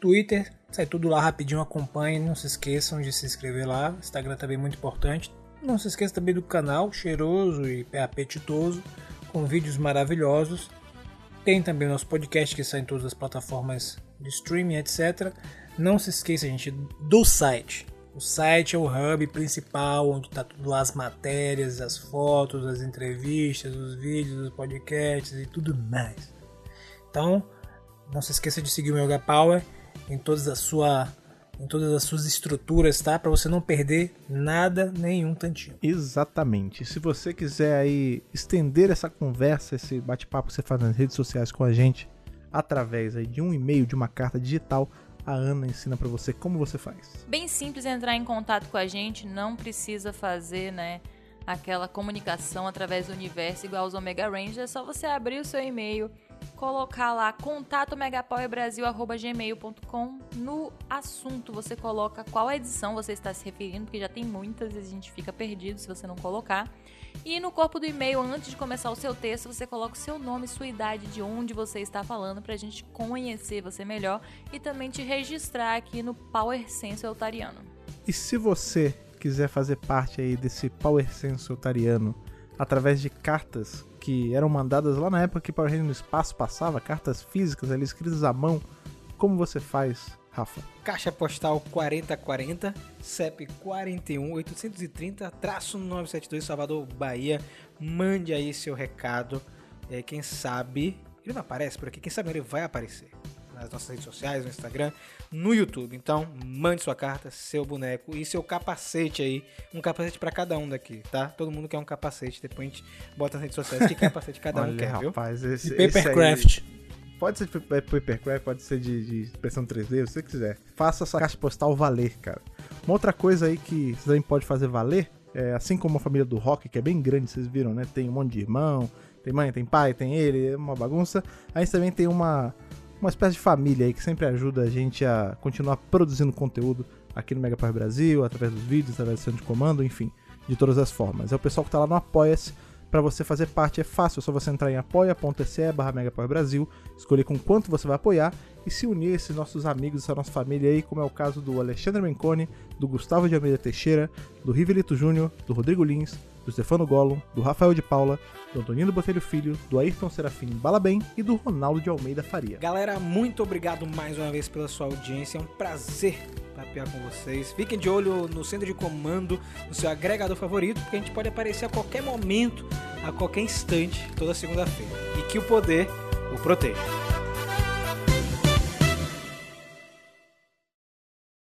Twitter, Sai tudo lá rapidinho, acompanhe. Não se esqueçam de se inscrever lá. Instagram também é muito importante. Não se esqueça também do canal cheiroso e apetitoso, com vídeos maravilhosos. Tem também o nosso podcast que sai em todas as plataformas de streaming, etc. Não se esqueça, gente, do site. O site é o hub principal, onde está tudo lá as matérias, as fotos, as entrevistas, os vídeos, os podcasts e tudo mais. Então, não se esqueça de seguir o Yoga Power em todas as sua em todas as suas estruturas, tá? Para você não perder nada, nenhum tantinho. Exatamente. Se você quiser aí estender essa conversa, esse bate-papo que você faz nas redes sociais com a gente, através aí de um e-mail, de uma carta digital, a Ana ensina para você como você faz. Bem simples entrar em contato com a gente, não precisa fazer, né, aquela comunicação através do universo igual os Omega Rangers, é só você abrir o seu e-mail colocar lá contato megapowerbrasil@gmail.com no assunto você coloca qual edição você está se referindo, porque já tem muitas e a gente fica perdido se você não colocar. E no corpo do e-mail, antes de começar o seu texto, você coloca o seu nome, sua idade, de onde você está falando, para a gente conhecer você melhor e também te registrar aqui no Power Sense Otariano. E se você quiser fazer parte aí desse Power Sense Otariano através de cartas que eram mandadas lá na época que Power Rangers no espaço passava, cartas físicas ali escritas à mão. Como você faz, Rafa? Caixa postal 4040, CEP 41 830 972 Salvador, Bahia. Mande aí seu recado. É, quem sabe ele não aparece por aqui, quem sabe ele vai aparecer nas nossas redes sociais, no Instagram, no YouTube. Então, mande sua carta, seu boneco e seu capacete aí. Um capacete para cada um daqui, tá? Todo mundo quer um capacete. Depois a gente bota nas redes sociais que capacete cada um Olha, quer, viu? rapaz, esse, De Papercraft. Pode ser de papercraft, pode ser de, de impressão 3D, o que você quiser. Faça sua caixa postal valer, cara. Uma outra coisa aí que você também pode fazer valer, é, assim como a família do Rock, que é bem grande, vocês viram, né? Tem um monte de irmão, tem mãe, tem pai, tem ele, é uma bagunça. Aí também tem uma, uma espécie de família aí que sempre ajuda a gente a continuar produzindo conteúdo aqui no Mega Power Brasil, através dos vídeos, através do centro de comando, enfim, de todas as formas. É o pessoal que tá lá no Apoia-se. Para você fazer parte é fácil, é só você entrar em apoia.se barra Brasil, escolher com quanto você vai apoiar e se unir a esses nossos amigos, essa nossa família aí, como é o caso do Alexandre Menconi, do Gustavo de Almeida Teixeira, do Rivelito Júnior, do Rodrigo Lins, do Stefano Gollum, do Rafael de Paula, do Antonino Botelho Filho, do Ayrton Serafim Balabem e do Ronaldo de Almeida Faria. Galera, muito obrigado mais uma vez pela sua audiência. É um prazer papear com vocês. Fiquem de olho no centro de comando, no seu agregador favorito, porque a gente pode aparecer a qualquer momento, a qualquer instante, toda segunda-feira. E que o poder o proteja.